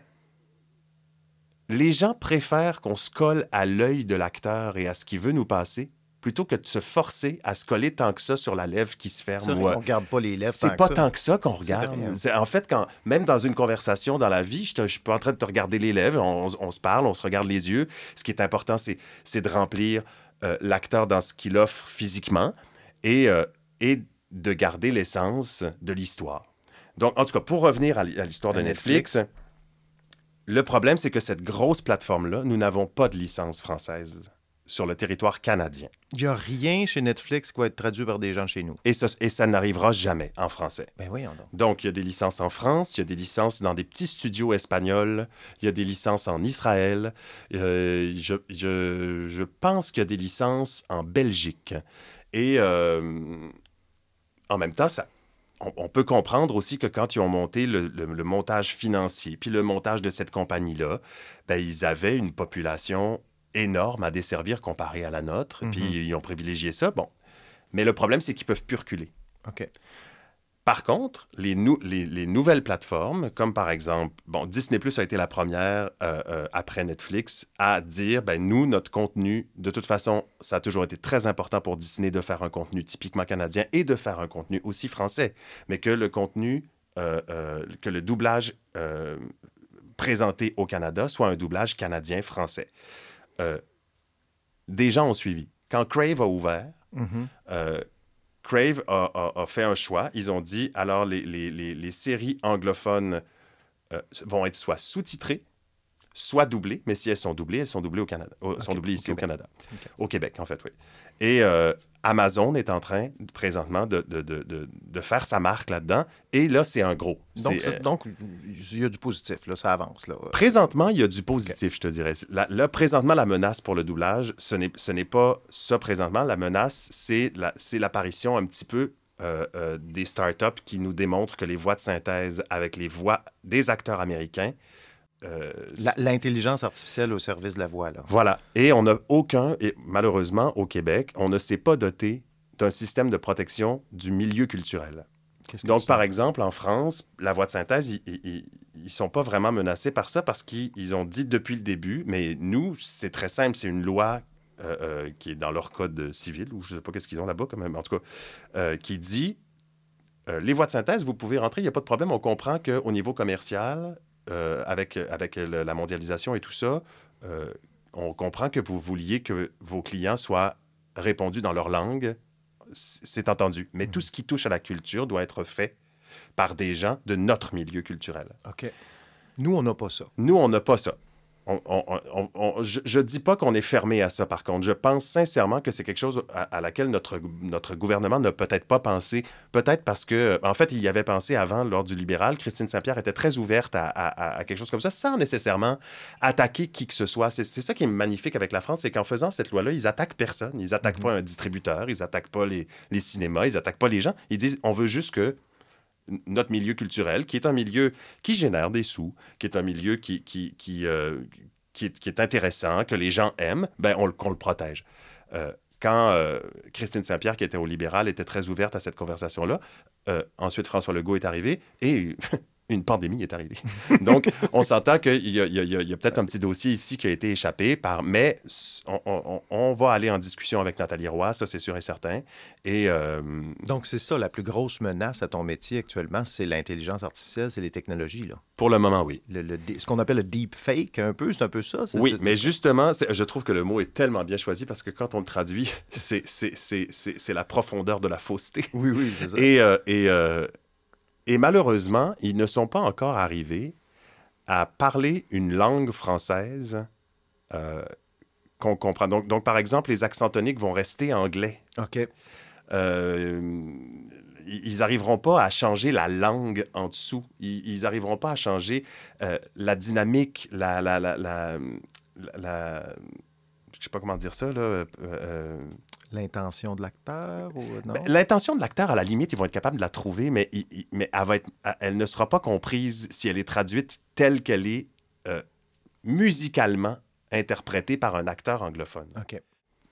les gens préfèrent qu'on se colle à l'œil de l'acteur et à ce qu'il veut nous passer plutôt que de se forcer à se coller tant que ça sur la lèvre qui se ferme. Vrai ou, euh, regarde pas les lèvres C'est pas que tant que ça qu'on regarde. hein. En fait, quand, même dans une conversation dans la vie, je, te- je suis pas en train de te regarder les lèvres, on, on se parle, on se regarde les yeux. Ce qui est important, c'est de remplir euh, l'acteur dans ce qu'il offre physiquement et, euh, et de garder l'essence de l'histoire. Donc, en tout cas, pour revenir à l'histoire de Netflix. le problème, c'est que cette grosse plateforme-là, nous n'avons pas de licence française sur le territoire canadien. Il n'y a rien chez Netflix qui va être traduit par des gens chez nous. Et ça, et ça n'arrivera jamais en français. Ben voyons donc. Donc, il y a des licences en France, il y a des licences dans des petits studios espagnols, il y a des licences en Israël, euh, je, je- je pense qu'il y a des licences en Belgique. Et euh, en même temps, ça, on, on peut comprendre aussi que quand ils ont monté le, le- le montage financier, puis le montage de cette compagnie-là, ben, ils avaient une population énorme à desservir comparée à la nôtre, Mhm. puis ils ont privilégié ça. Bon. Mais le problème, c'est qu'ils peuvent plus reculer. OK. Par contre, les, nou- les, les nouvelles plateformes, comme par exemple, bon, Disney Plus a été la première euh, euh, après Netflix à dire, ben nous, notre contenu, de toute façon, ça a toujours été très important pour Disney de faire un contenu typiquement canadien et de faire un contenu aussi français, mais que le contenu, euh, que le doublage présenté au Canada soit un doublage canadien-français. Euh, des gens ont suivi. Quand Crave a ouvert, Mhm. euh, Crave a, a- a fait un choix. Ils ont dit alors les, les- les- les séries anglophones euh, vont être soit sous-titrées, soit doublées. Mais si elles sont doublées, elles sont doublées au Canada, au- sont doublées ici au. Canada, au Québec en fait, oui. Et euh, Amazon est en train présentement de, de- de- de- faire sa marque là-dedans. Et là, c'est un gros. Donc, euh, donc, il y a du positif, là, ça avance. Là. Présentement, il y a du positif, je te dirais. La- là, présentement, la menace pour le doublage, ce n'est, pas ça présentement. La menace, c'est, la, c'est l'apparition un petit peu euh, euh, des startups qui nous démontrent que les voix de synthèse avec les voix des acteurs américains. Euh, L'intelligence artificielle au service de la voix, là. voilà. Et on n'a aucun, et malheureusement, au Québec, on ne s'est pas doté d'un système de protection du milieu culturel. Donc, par exemple, en France, la voix de synthèse, ils ne sont pas vraiment menacés par ça parce qu'ils ils ont dit depuis le début, mais nous, c'est très simple, c'est une loi euh, euh, qui est dans leur code civil, ou je ne sais pas qu'est-ce qu'ils ont là-bas quand même, en tout cas, qui dit, euh, les voix de synthèse, vous pouvez rentrer, il n'y a pas de problème, on comprend qu'au niveau commercial, euh, avec, avec le- la mondialisation et tout ça, euh, on comprend que vous vouliez que vos clients soient répondus dans leur langue c'est entendu. Mais tout ce qui touche à la culture doit être fait par des gens de notre milieu culturel. OK. Nous, on n'a pas ça. Nous, on n'a pas ça. On- on- on- on- je ne dis pas qu'on est fermé à ça, par contre. Je pense sincèrement que c'est quelque chose à, à laquelle notre, notre gouvernement n'a peut-être pas pensé. Peut-être parce que, en fait, il y avait pensé avant, lors du libéral. Christine Saint-Pierre était très ouverte à, à- à quelque chose comme ça, sans nécessairement attaquer qui que ce soit. C'est ça qui est magnifique avec la France, c'est qu'en faisant cette loi-là, ils attaquent personne. Ils attaquent pas un distributeur, ils attaquent pas les, les cinémas, ils attaquent pas les gens. Ils disent, on veut juste que notre milieu culturel, qui est un milieu qui génère des sous, qui est un milieu qui, qui, qui, euh, qui est, intéressant, que les gens aiment, ben on, qu'on le protège. Euh, quand euh, Christine Saint-Pierre, qui était au libéral, était très ouverte à cette conversation-là, ensuite François Legault est arrivé et une pandémie est arrivée. Donc, on s'entend qu'il y a, peut-être un petit dossier ici qui a été échappé, par, mais on, on- on va aller en discussion avec Nathalie Roy, ça c'est sûr et certain. Et euh, Donc, c'est ça, la plus grosse menace à ton métier actuellement, c'est l'intelligence artificielle, c'est les technologies. Là. pour le moment, oui. Le, le dé- ce qu'on appelle le deep fake, un peu, c'est un peu ça. Oui, mais justement, je trouve que le mot est tellement bien choisi parce que quand on le traduit, c'est- la profondeur de la fausseté. Oui, oui, c'est ça. Et, euh, et, euh, et malheureusement, ils ne sont pas encore arrivés à parler une langue française euh, qu'on comprend. Donc, donc, par exemple, les accents toniques vont rester anglais. OK. Euh, ils n'arriveront pas à changer la langue en dessous. Ils n'arriveront pas à changer euh, la dynamique, la, la, la, la, la- la- je sais pas comment dire ça, là. euh, euh, L'intention de l'acteur ou non? ben, L'intention de l'acteur, à la limite, ils vont être capables de la trouver, mais, il- il- mais elle, va être, elle ne sera pas comprise si elle est traduite telle qu'elle est euh, musicalement interprétée par un acteur anglophone. OK.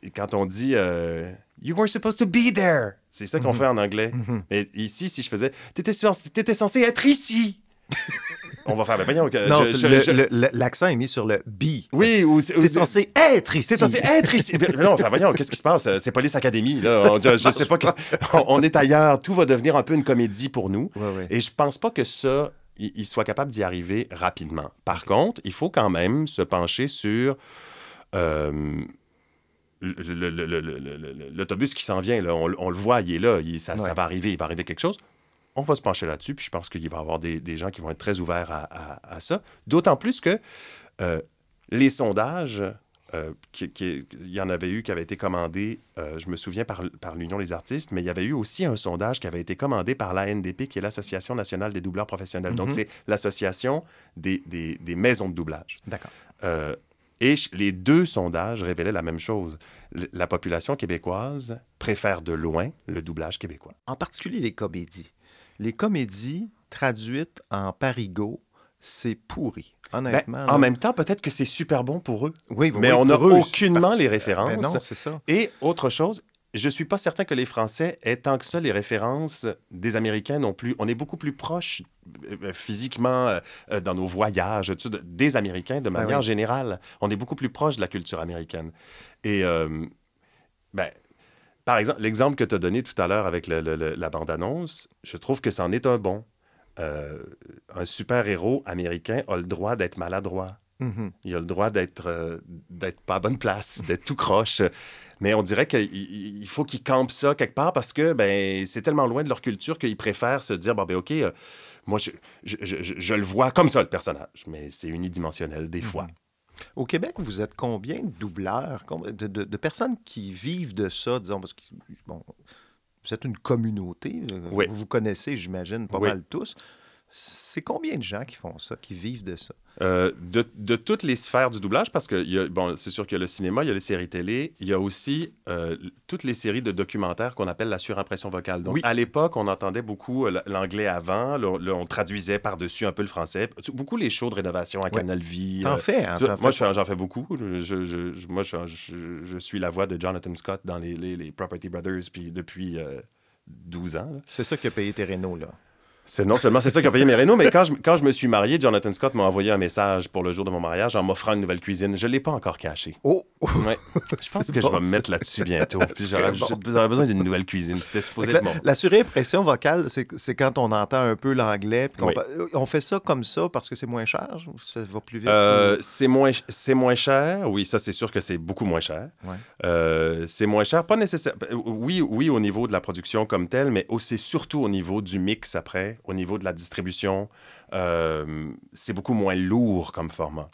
Et quand on dit euh, You were supposed to be there, c'est ça qu'on Mhm. fait en anglais. Mhm. Mais ici, si je faisais t'étais censé être ici, on va faire, ben voyons, que non, je- c'est je- le- je- le- le- l'accent est mis sur le B. Oui, ou. T'es censé être ici. T'es censé être ici. Mais non, enfin, voyons, qu'est-ce qui se passe? C'est Police Academy, là. On- Ça je sais pas. que- on, on est ailleurs. Tout va devenir un peu une comédie pour nous. Ouais, ouais. Et je pense pas que ça, il, il soit capable d'y arriver rapidement. Par contre, il faut quand même se pencher sur. euh, le- le- le- le- le- le- le- L'autobus qui s'en vient, là, on, on le voit, il est là, il- ça, ça Ouais. va arriver, il va arriver quelque chose. On va se pencher là-dessus, puis je pense qu'il va y avoir des, des gens qui vont être très ouverts à, à- à ça. D'autant plus que euh, les sondages, euh, qui- qui- il y en avait eu qui avaient été commandés, euh, je me souviens, par, par l'Union des artistes, mais il y avait eu aussi un sondage qui avait été commandé par l'ANDP, qui est l'Association nationale des doubleurs professionnels. Donc, Mhm. c'est l'association des, des- des maisons de doublage. D'accord. Euh, et les deux sondages révélaient la même chose. L- La population québécoise préfère de loin le doublage québécois. En particulier les comédies. Les comédies traduites en parigot, c'est pourri. Ben, Honnêtement. en même temps, peut-être que c'est super bon pour eux. Oui, mais oui, on n'a eux, aucunement les références. Ben non, c'est ça. Et autre chose, je suis pas certain que les Français aient tant que ça les références des Américains non plus. On est beaucoup plus proche euh, physiquement euh, euh, dans nos voyages tu des Américains de Ben manière oui. générale. On est beaucoup plus proche de la culture américaine. Et euh, ben, par exemple, l'exemple que tu as donné tout à l'heure avec le- le- le- la bande-annonce, je trouve que c'en est un bon. Euh, un super-héros américain a le droit d'être maladroit. Mhm. Il a le droit d'être euh, d'être pas à bonne place, d'être tout croche. Mais on dirait qu'il il faut qu'ils campent ça quelque part parce que ben, c'est tellement loin de leur culture qu'ils préfèrent se dire bon, ben, OK, euh, moi, je, je, je- je- je le vois comme ça, le personnage. Mais c'est unidimensionnel, des fois. Au Québec, vous êtes combien de doubleurs, de, de- de personnes qui vivent de ça, disons, parce que, bon, vous êtes une communauté, euh, Oui. vous vous connaissez, j'imagine, pas Oui. mal tous. C'est combien de gens qui font ça, qui vivent de ça? Euh, de, de toutes les sphères du doublage, parce que il y a- bon, c'est sûr qu'il y a le cinéma, il y a les séries télé, il y a aussi euh, toutes les séries de documentaires qu'on appelle la surimpression vocale. Donc, Oui. à l'époque, on entendait beaucoup euh, l'anglais avant, on traduisait par-dessus un peu le français. Beaucoup les shows de rénovation à Ouais. Canal Vie. T'en fais, hein, moi, j'en fais beaucoup. Je, je- moi, je, je- je suis la voix de Jonathan Scott dans les, les- les Property Brothers puis depuis euh, 12 ans. C'est ça qui a payé tes rénaux, là. C'est non seulement c'est ça qui a payé mes rénaux, mais quand je, quand je me suis marié, Jonathan Scott m'a envoyé un message pour le jour de mon mariage en m'offrant une nouvelle cuisine. Je ne l'ai pas encore cachée. Oh! Ouais. Je pense C'est que bon, je vais me mettre là-dessus bientôt. Puis j'aurais bon. besoin d'une nouvelle cuisine. C'était supposé Fait être mon. La, la surimpression vocale, c'est c'est quand on entend un peu l'anglais. Oui. pa- On fait ça comme ça parce que c'est moins cher ou ça va plus vite? Euh, c'est moins, c'est moins cher. Oui, ça, c'est sûr que c'est beaucoup moins cher. Ouais. Euh, c'est moins cher, pas nécessairement. Oui, oui, au niveau de la production comme telle, mais aussi surtout au niveau du mix après, au niveau de la distribution. Euh, c'est beaucoup moins lourd comme format.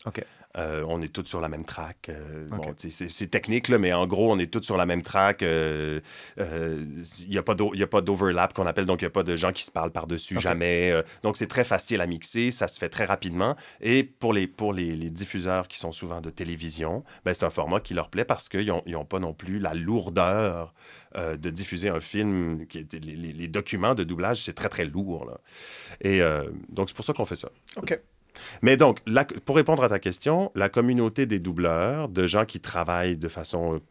Euh, on est tous sur la même track. euh, bon, c'est technique, là, mais en gros, on est tous sur la même track. euh, euh, Il n'y a pas d'o- il y a pas d'overlap qu'on appelle, donc il n'y a pas de gens qui se parlent par-dessus jamais. euh, donc c'est très facile à mixer, ça se fait très rapidement. Et pour les, pour les, les diffuseurs qui sont souvent de télévision, ben, c'est un format qui leur plaît parce qu'ils n'ont pas non plus la lourdeur euh, de diffuser un film. Qui est- les, documents de doublage, c'est très, très lourd. là. Et euh, donc c'est pour ça qu'on fait ça. OK. Mais donc, la- pour répondre à ta question, la communauté des doubleurs, de gens qui travaillent de façon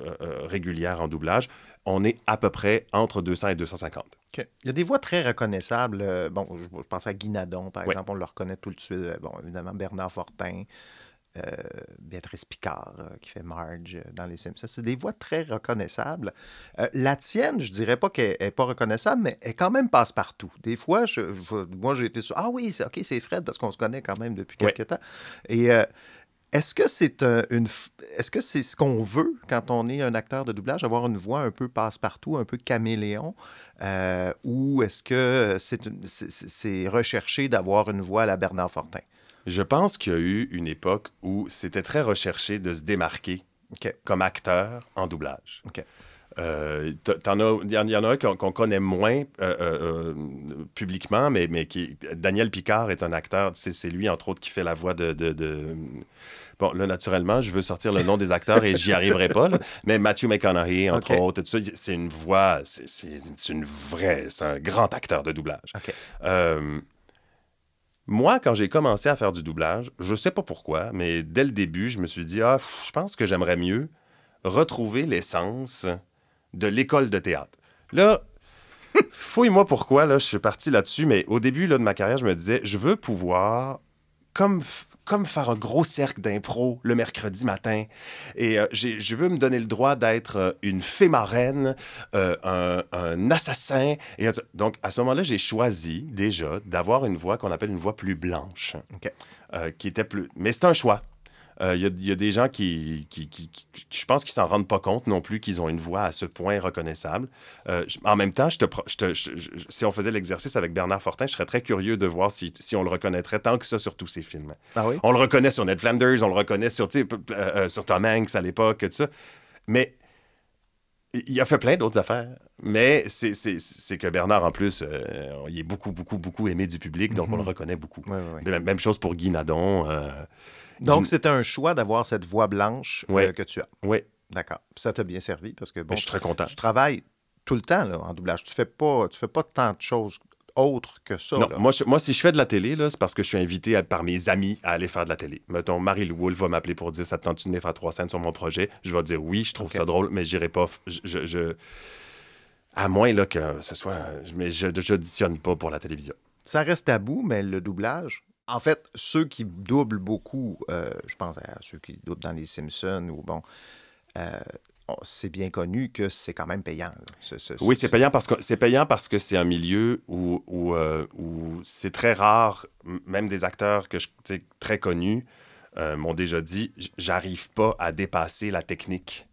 euh, euh, régulière en doublage, on est à peu près entre 200 et 250. OK. Il y a des voix très reconnaissables. euh, bon, je, pense à Guy Nadon, par Ouais. exemple, on le reconnaît tout de suite. Bon, évidemment, Bernard Fortin, Béatrice Picard, euh, qui fait Marge euh, dans Les Simpsons. C'est des voix très reconnaissables. Euh, la tienne, je dirais pas qu'elle n'est pas reconnaissable, mais elle quand même passe partout. Des fois, je, je- moi, j'ai été sur Ah oui, c'est- OK, c'est Fred, parce qu'on se connaît quand même depuis quelques temps. Et. euh, est-ce que c'est un- une est-ce que c'est ce qu'on veut quand on est un acteur de doublage, avoir une voix un peu passe-partout, un peu caméléon, euh, ou est-ce que c'est recherché d'avoir une voix à la Bernard Fortin? Je pense qu'il y a eu une époque où c'était très recherché de se démarquer comme acteur en doublage. OK. Euh, Il y, en- a un qu'on connaît moins euh, euh, euh, publiquement, mais, mais qui, Daniel Picard est un acteur. C'est lui, entre autres, qui fait la voix de, de- de- Bon, là, naturellement, je veux sortir le nom des acteurs et j'y arriverai pas, là. mais Matthew McConaughey, entre autres, c'est une voix, c'est- une vraie, c'est un grand acteur de doublage. OK. Euh, moi, quand j'ai commencé à faire du doublage, je sais pas pourquoi, mais dès le début, je me suis dit, ah, je pense que j'aimerais mieux retrouver l'essence de l'école de théâtre. Là, fouille-moi pourquoi, là, je suis parti là-dessus, mais au début là, de ma carrière, je me disais, je veux pouvoir, comme, comme faire un gros cercle d'impro le mercredi matin, et euh, je veux me donner le droit d'être euh, une fée marraine, euh, un, un assassin. Et, donc, à ce moment-là, j'ai choisi déjà d'avoir une voix qu'on appelle une voix plus blanche, qui était plus... Mais c'est un choix. Euh, Il y, a- il y a des gens qui, qui, qui- qui- qui- je pense qu'ils s'en rendent pas compte non plus qu'ils ont une voix à ce point reconnaissable. Euh, en même temps, je te, pro- je te- je- je- si on faisait l'exercice avec Bernard Fortin, je serais très curieux de voir si, si on le reconnaîtrait tant que ça sur tous ses films. Ah oui? On le reconnaît sur Ned Flanders, on le reconnaît sur, euh, euh, sur Tom Hanks à l'époque, tout ça. Mais il a fait plein d'autres affaires. Mais c'est- que Bernard, en plus, euh, il est beaucoup, beaucoup, beaucoup aimé du public, donc on le reconnaît beaucoup. Ouais, ouais, ouais. De la Même chose pour Guy Nadon. euh, Donc, c'est un choix d'avoir cette voix blanche euh, que tu as. Oui, D'accord. Ça t'a bien servi parce que bon, je suis très content. tu travailles tout le temps là, en doublage. Tu fais pas, tu fais pas tant de choses autres que ça. Non, là. moi, je- moi, si je fais de la télé, c'est parce que je suis invité à- par mes amis à aller faire de la télé. Mettons, Marie-Lou Wolfe va m'appeler pour dire Ça te tente de venir faire trois scènes sur mon projet? Je vais dire oui, je trouve ça drôle, mais j'irai pas. Je, je- je- À moins là, que ce soit. Mais je n'auditionne pas pour la télévision. Ça reste tabou, mais le doublage. En fait, ceux qui doublent beaucoup, euh, je pense à ceux qui doublent dans Les Simpsons ou bon, euh, c'est bien connu que c'est quand même payant. là. Ce- ce- Oui, ce- c'est payant parce que c'est payant parce que c'est un milieu où, où, euh, où c'est très rare, même des acteurs que je, très connus m'ont déjà dit, j'arrive pas à dépasser la technique.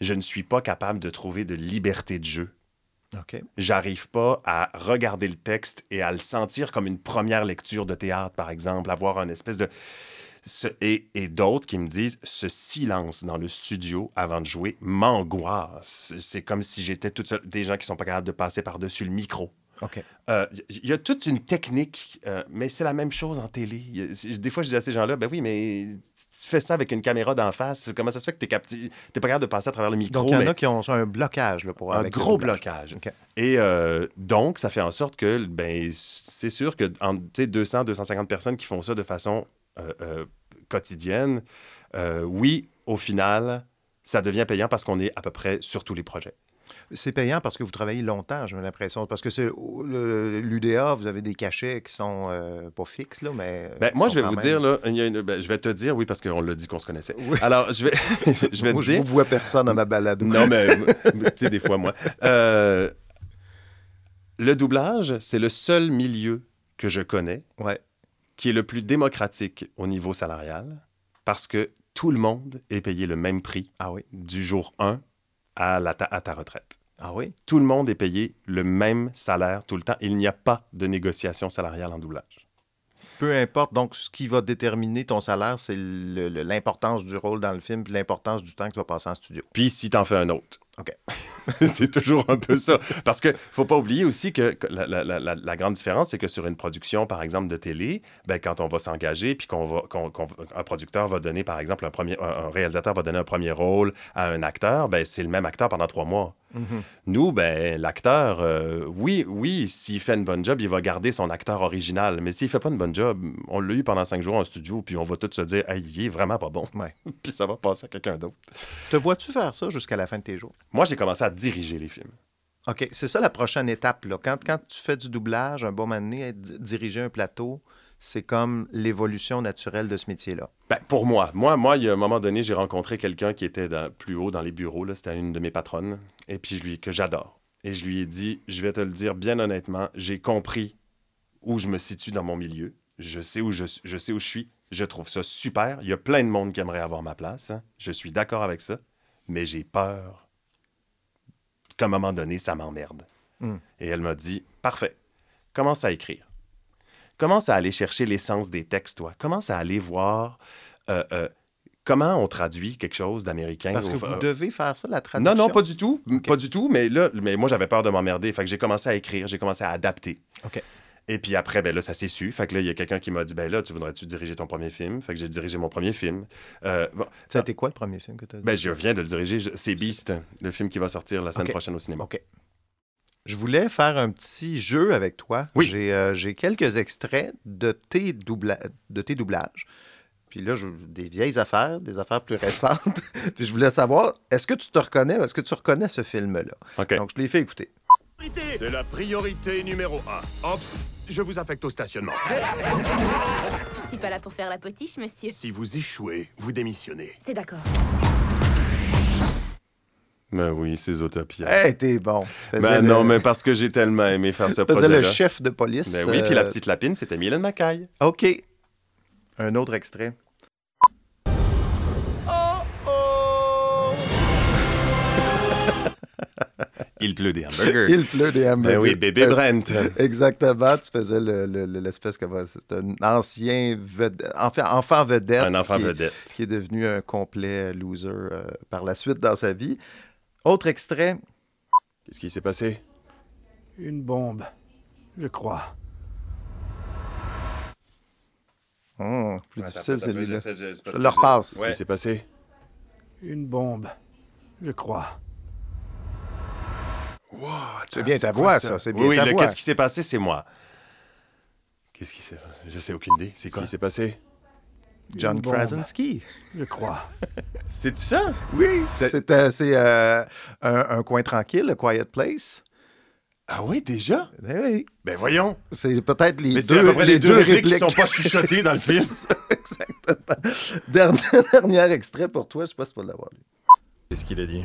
Je ne suis pas capable de trouver de liberté de jeu. OK. J'arrive pas à regarder le texte et à le sentir comme une première lecture de théâtre, par exemple, avoir un espèce de... Ce- et et d'autres qui me disent, ce silence dans le studio avant de jouer m'angoisse. C'est comme si j'étais toute seule. Des gens qui sont pas capables de passer par-dessus le micro. OK. Euh, Il y a toute une technique, euh, mais c'est la même chose en télé. Il a- Des fois, je dis à ces gens-là, ben oui, mais tu fais ça avec une caméra d'en face. Comment ça se fait que tu n'es pas capable de passer à travers le micro? Donc, il y en mais- a qui ont un blocage là, pour un avec gros blocage. Et euh, donc, ça fait en sorte que, ben, c'est sûr que sais, 200, 250 personnes qui font ça de façon quotidienne, oui, au final, ça devient payant parce qu'on est à peu près sur tous les projets. C'est payant parce que vous travaillez longtemps, j'ai l'impression. Parce que c'est l'UDA, vous avez des cachets qui sont euh, pas fixes, là, mais. Ben, moi, je vais vous dire, même- là, il y a une- ben, je vais te dire, oui, parce qu'on l'a dit qu'on se connaissait. Alors, je vais, je vais Moi, te je dire. vous vois personne dans ma balade. Non, mais, mais, tu sais, des fois, moi. Euh, le doublage, c'est le seul milieu que je connais Ouais. qui est le plus démocratique au niveau salarial parce que tout le monde est payé le même prix Ah oui. du jour 1 à, la ta, à ta retraite. Ah oui? Tout le monde est payé le même salaire tout le temps. Il n'y a pas de négociation salariale en doublage. Peu importe. Donc, ce qui va déterminer ton salaire, c'est l'importance du rôle dans le film puis l'importance du temps que tu vas passer en studio. Puis si tu en fais un autre. OK. c'est toujours un peu ça. Parce que faut pas oublier aussi que la, la- la- la- la grande différence, c'est que sur une production, par exemple, de télé, ben, quand on va s'engager, puis qu'on va, qu'on- qu'on- un producteur va donner, par exemple, un, premier, un, réalisateur va donner un premier rôle à un acteur, ben, c'est le même acteur pendant trois mois. Mhm. Nous, ben, l'acteur, euh, oui, oui, s'il fait une bonne job, il va garder son acteur original. Mais s'il fait pas une bonne job, on l'a eu pendant cinq jours en studio, puis on va tous se dire, hey, il est vraiment pas bon. Ouais. puis ça va passer à quelqu'un d'autre. Te vois-tu faire ça jusqu'à la fin de tes jours? Moi, j'ai commencé à diriger les films. OK, c'est ça la prochaine étape. Là. Quand, quand tu fais du doublage, un bon moment donné, diriger un plateau, c'est comme l'évolution naturelle de ce métier-là. Ben, pour moi, moi, moi, il y a un moment donné, j'ai rencontré quelqu'un qui était dans- plus haut dans les bureaux. C'était une de mes patronnes, et puis je lui que j'adore. Et je lui ai dit, je vais te le dire bien honnêtement, j'ai compris où je me situe dans mon milieu. Je sais où je, je sais où je suis. Je trouve ça super. Il y a plein de monde qui aimerait avoir ma place. hein. Je suis d'accord avec ça, mais j'ai peur qu'à un moment donné, ça m'emmerde. Hmm. Et elle m'a dit, parfait, commence à écrire. Commence à aller chercher l'essence des textes, toi. Commence à aller voir euh, euh, comment on traduit quelque chose d'américain. Parce que vous euh, devez faire ça, la traduction. non, non, pas du tout. Pas du tout, mais là, mais moi, j'avais peur de m'emmerder. Fait que j'ai commencé à écrire, j'ai commencé à adapter. OK. Et puis après, ben là, ça s'est su. Fait que là, il y a quelqu'un qui m'a dit, ben là, tu voudrais-tu diriger ton premier film? Fait que j'ai dirigé mon premier film. Euh, bon, Ça a été quoi le premier film que tu as ben, je viens de le diriger. Je- C'est Beast, le film qui va sortir la semaine prochaine au cinéma. OK. Je voulais faire un petit jeu avec toi. Oui. J'ai euh, quelques extraits de tes, doubla- de tes doublages. Puis là, je- des vieilles affaires, des affaires plus récentes. Puis je voulais savoir, est-ce que tu te reconnais, est-ce que tu reconnais ce film-là? OK. Donc, je l'ai fait écouter. C'est la priorité numéro un. Hop, je vous affecte au stationnement. Je suis pas là pour faire la potiche, monsieur. Si vous échouez, vous démissionnez. C'est d'accord. Ben oui, c'est Zootopia. Hey, t'es bon. Tu Ben le- non, mais parce que j'ai tellement aimé faire ce tu faisais projet-là. le chef de police. Ben oui, puis la euh, petite lapine, c'était Mylène Mackay. OK. Un autre extrait. Il pleut des hamburgers. Il pleut des hamburgers. Ben oui, bébé Euh, Brent. Exactement. Tu faisais le- le- le- l'espèce que c'est un ancien vedette, enfant, enfant vedette. Un enfant qui vedette. qui est devenu un complet loser euh, par la suite dans sa vie. Autre extrait. Qu'est-ce qui s'est passé? Une bombe, je crois. Hum, plus Ouais, difficile celui-là. je- Je je- repasse. Qu'est-ce qui s'est passé? Une bombe, je crois. Wow, C'est bien ta quoi, voix, ça, c'est bien oui, ta le voix. Qu'est-ce qui s'est passé, c'est moi. Qu'est-ce qui s'est Je sais aucune idée. C'est quoi? qui s'est passé? John. Krasinski. Je crois. C'est ça? Oui. C'est- C'est euh, c'est, euh, un, un coin tranquille, A Quiet Place. Ah oui, déjà? Ben oui. Ben voyons. C'est peut-être les Mais deux, à peu près les deux répliques qui répliques. sont pas chuchotées dans le film. Exactement. Dernier, dernier extrait pour toi, je sais pas si tu vas l'avoir. lui. Qu'est-ce qu'il a dit?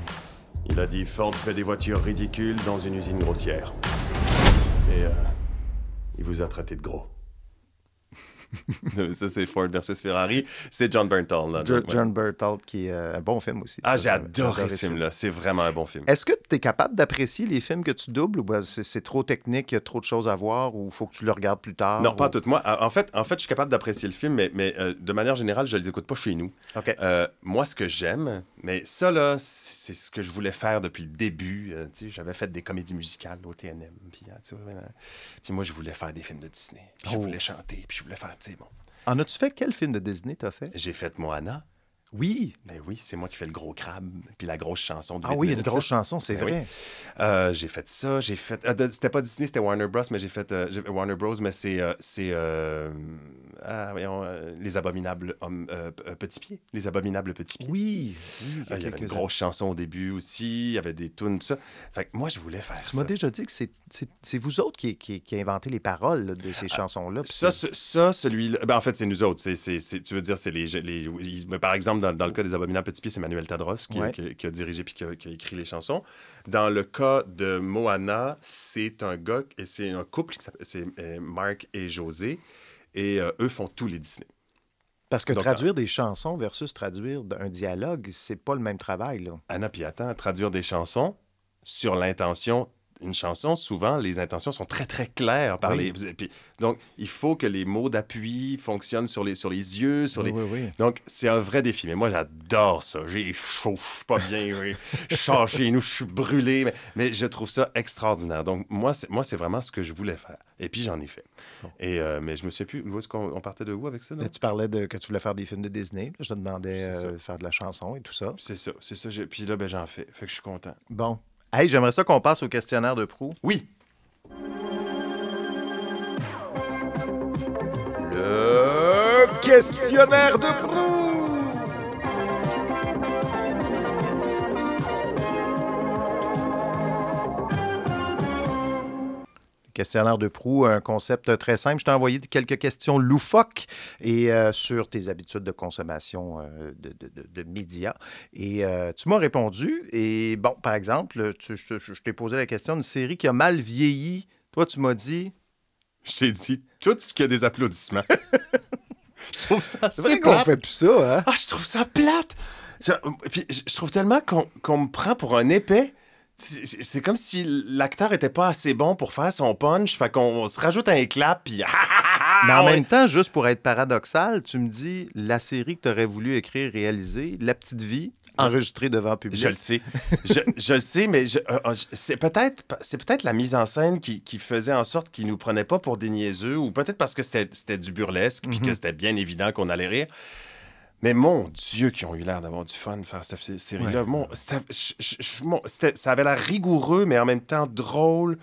Il a dit Ford fait des voitures ridicules dans une usine grossière. Et euh, il vous a traité de gros. ça, c'est Ford versus Ferrari. C'est John Bernthal. là. Jo- Ouais. John Berthold, qui est euh, un bon film aussi. Ah, j'ai adoré adoré ce film-là. C'est vraiment un bon film. Est-ce que tu es capable d'apprécier les films que tu doubles ou ben, c'est trop technique, il y a trop de choses à voir ou il faut que tu le regardes plus tard? Non, pas ou- tout. Moi, en fait, en fait, je suis capable d'apprécier le film, mais, mais euh, de manière générale, je les écoute pas chez nous. OK. Euh, moi, ce que j'aime, mais ça, là, c'est ce que je voulais faire depuis le début. Euh, J'avais fait des comédies musicales au TNM. Puis, vois, euh, puis moi, je voulais faire des films de Disney. Puis je Oh. voulais chanter. Puis je voulais faire, tu sais, bon. En as-tu fait? Quel film de Disney t'as fait? J'ai fait Moana. Oui. Ben oui, c'est moi qui fais le gros crabe, puis la grosse chanson. De Ah oui, une grosse là. chanson, c'est Ben oui. vrai. Euh, j'ai fait ça, j'ai fait. euh, c'était pas Disney, c'était Warner Bros, mais j'ai fait euh, Warner Bros, mais c'est euh, c'est ah, voyons, les abominables hommes petits pieds, les abominables petits pieds. Oui, oui, Euh, il y avait une grosse chanson au début aussi, il y avait des tunes tout ça. Fait que moi je voulais faire Tu ça. m'as déjà dit que c'est- vous autres qui, qui, qui inventez les paroles là, de ces chansons-là. puis Ça, c'est- ce- ça, celui-là. Ben, en fait, c'est nous autres. C'est, tu veux dire, c'est les. les par exemple, dans, dans le cas des Abominables Petits Pieds, c'est Manuel Tadros qui, Ouais. qui- qui a dirigé puis qui a, qui a écrit les chansons. Dans le cas de Moana, c'est un gars et c'est un couple qui s'appelle c'est, euh, Marc et José. Et euh, eux font tous les Disney. Parce que Donc, traduire des chansons versus traduire un dialogue, c'est pas le même travail. Là. Anna, puis attends, traduire des chansons sur l'intention. Une chanson, souvent, les intentions sont très, très claires. Par Oui. les... puis, donc, il faut que les mots d'appui fonctionnent sur les, sur les yeux. Sur Oui, les... oui, oui. Donc, c'est un vrai défi. Mais moi, j'adore ça. J'ai chaud, je suis pas bien. j'ai- chez nous, je suis brûlé. Mais, mais je trouve ça extraordinaire. Donc, moi, c'est, moi, c'est vraiment ce que je voulais faire. Et puis, j'en ai fait. Et, euh, mais je me souviens plus. Où est-ce qu'on on partait de où avec ça? Là, tu parlais de, que tu voulais faire des films de Disney. Là, je te demandais C'est euh, faire de la chanson et tout ça. C'est ça, c'est ça. Puis là, ben, j'en fais. Fait que je suis content. Bon. Hey, j'aimerais ça qu'on passe au questionnaire de proue. Oui. Le questionnaire de proue. Questionnaire de proue, un concept très simple. Je t'ai envoyé quelques questions loufoques et euh, sur tes habitudes de consommation euh, de, de- de- de médias. Et euh, tu m'as répondu. Et bon, par exemple, tu- je, je- je t'ai posé la question d'une série qui a mal vieilli. Toi, tu m'as dit? Je t'ai dit tout ce qu'il y a des applaudissements. je trouve ça C'est vrai qu'on fait plus ça, hein? Ah, je trouve ça plate. Je, puis, je trouve tellement qu'on qu'on me prend pour un épais. C'est comme si l'acteur était pas assez bon pour faire son punch. Fait qu'on se rajoute un clap, puis... Mais en même temps, juste pour être paradoxal, tu me dis la série que tu aurais voulu écrire, réaliser, La Petite Vie, enregistrée devant public. Je le sais. je, je le sais, mais euh, c'est peut-être c'est peut-être la mise en scène qui, qui faisait en sorte qu'ils nous prenaient pas pour des niaiseux, ou peut-être parce que c'était c'était du burlesque, puis que Mhm. c'était bien évident qu'on allait rire. Mais mon Dieu, qui ont eu l'air d'avoir du fun faire cette sé- série-là. Ouais. Mon- ça, je- je- je- mon- c'était- ça avait l'air rigoureux, mais en même temps drôle.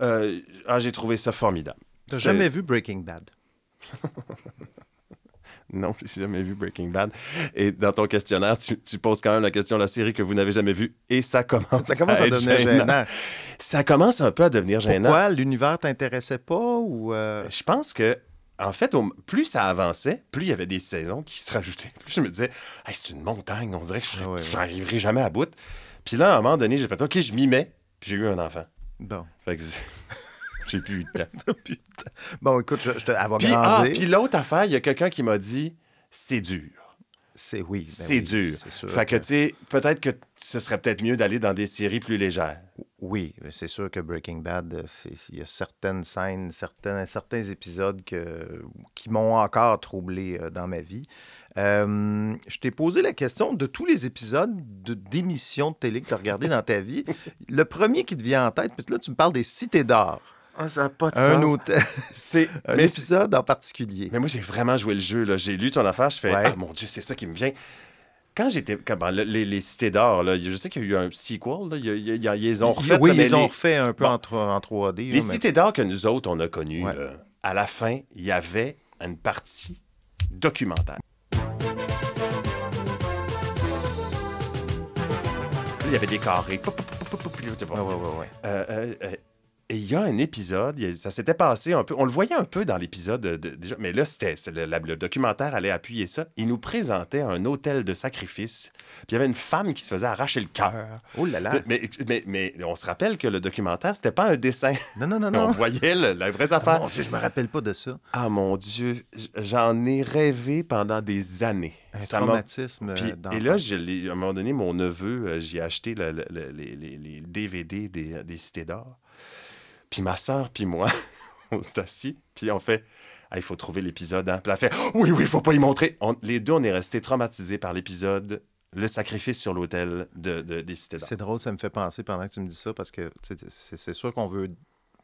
Euh, ah, J'ai trouvé ça formidable. T'as jamais vu Breaking Bad? Non, j'ai jamais vu Breaking Bad. Et dans ton questionnaire, tu, tu poses quand même la question de la série que vous n'avez jamais vue. Et ça commence, Ça commence à être devenir gênant. Ça commence un peu à devenir gênant. Pourquoi? L'univers t'intéressait pas ou... euh, Je pense que, en fait, plus ça avançait, plus il y avait des saisons qui se rajoutaient. Plus je me disais, Hey, c'est une montagne, on dirait que je Ah ouais. n'arriverai jamais à bout. Puis là, à un moment donné, j'ai fait, OK, je m'y mets, puis j'ai eu un enfant. Bon. Fait que j'ai plus eu de temps. Bon, écoute, je, je te... Puis, ah, puis l'autre affaire, il y a quelqu'un qui m'a dit, c'est dur. C'est oui. ben c'est oui, dur. c'est sûr fait que, que- tu sais, peut-être que ce serait peut-être mieux d'aller dans des séries plus légères. Oui, c'est sûr que Breaking Bad, euh, il y a certaines scènes, certains, certains épisodes que, qui m'ont encore troublé euh, dans ma vie. Euh, je t'ai posé la question de tous les épisodes de- d'émissions de télé que tu as regardé dans ta vie. Le premier qui te vient en tête, puis là, tu me parles des Cités d'or. Ah, ça n'a pas de Un sens. C'est un épisode en particulier. Mais moi, j'ai vraiment joué le jeu. J'ai lu ton affaire, je fais Ouais. Ah mon Dieu, c'est ça qui me vient. Quand j'étais. les, les Cités d'or, je sais qu'il y a eu un sequel. Là, il y a- il y a- ils les ont refait. oui, là, ils ont les- refait un peu Bon. en, tro- en 3D. Les mais- Cités d'or que nous autres, on a connues, Ouais. là, à la fin, il y avait une partie documentaire. Il y avait des carrés. Ouais, ouais. Euh, euh, euh, et il y a un épisode, ça s'était passé un peu, on le voyait un peu dans l'épisode de- de- déjà, mais là, c'était le, documentaire allait appuyer ça. Il nous présentait un hôtel de sacrifice, puis il y avait une femme qui se faisait arracher le cœur. Oh là là. Mais, mais, mais on se rappelle que le documentaire, c'était pas un dessin. Non, non, non, On non. voyait le- la vraie Ah, affaire. mon Dieu, je me rappelle pas de ça. Ah mon Dieu, j'en ai rêvé pendant des années. Un Ça m'a- traumatisme. Puis- euh, et là, je à un moment donné, mon neveu, euh, j'ai acheté le- le- le- les, les- les DVD des, des Cités d'Or. Puis ma soeur, puis moi, on s'est assis, puis on fait Ah, il faut trouver l'épisode. Hein? Puis elle fait Oui, oui, il faut pas y montrer. On- les deux, on est restés traumatisés par l'épisode Le sacrifice sur l'hôtel de, de- des Cités. C'est drôle, ça me fait penser pendant que tu me dis ça, parce que c'est c'est sûr qu'on veut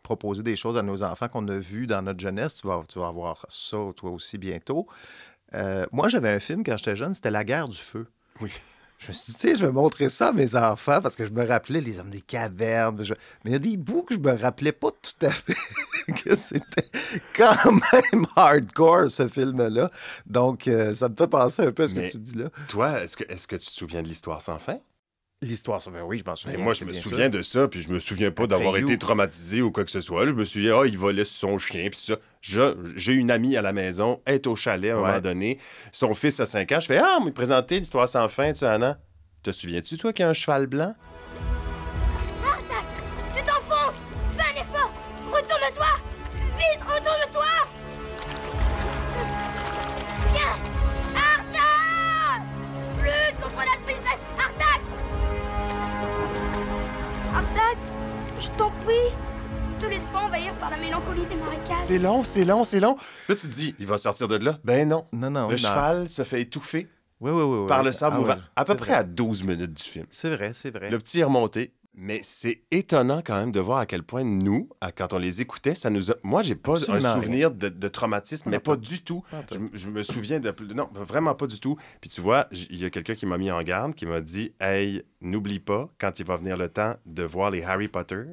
proposer des choses à nos enfants qu'on a vues dans notre jeunesse. Tu vas, tu vas avoir ça, toi aussi, bientôt. Euh, moi, j'avais un film quand j'étais jeune, c'était La guerre du feu. Oui. Je me suis dit, tu sais, je vais montrer ça à mes enfants parce que je me rappelais les hommes des cavernes. je- Mais il y a des bouts que je me rappelais pas tout à fait que c'était quand même hardcore, ce film-là. Donc, euh, ça me fait penser un peu à ce Mais que tu dis là. Toi, est-ce que, est que tu te souviens de l'histoire sans fin? L'histoire, ça, ben oui, je m'en Mais souviens. moi, je me souviens de ça, puis je me souviens pas d'avoir été traumatisé ou quoi que ce soit. là. Je me souviens, ah, il volait sur son chien, puis ça. J'ai une amie à la maison, elle est au chalet à un Ouais. moment donné. Son fils a 5 ans. Je fais, ah, on m'a présenté l'histoire sans fin, tu sais, Anna. Te souviens-tu, toi, qu'il y a un cheval blanc? Te laisse pas envahir par la mélancolie des marécages. C'est long, c'est long, c'est long. Là, tu te dis, il va sortir de là? Ben non. Non, non. Le non. cheval se fait étouffer Oui, oui, oui. oui. par le sable Ah, mouvant. ouais, à peu près vrai. à 12 minutes du film. C'est vrai, c'est vrai. Le petit est remonté. Mais c'est étonnant quand même de voir à quel point nous, à- quand on les écoutait, ça nous a... Moi, j'ai pas Absolument un souvenir de, de traumatisme, mais pas, pas- du tout. pas Je, je me souviens de... Non, vraiment pas du tout. Puis tu vois, il y a quelqu'un qui m'a mis en garde, qui m'a dit, « Hey, n'oublie pas, quand il va venir le temps de voir les Harry Potter,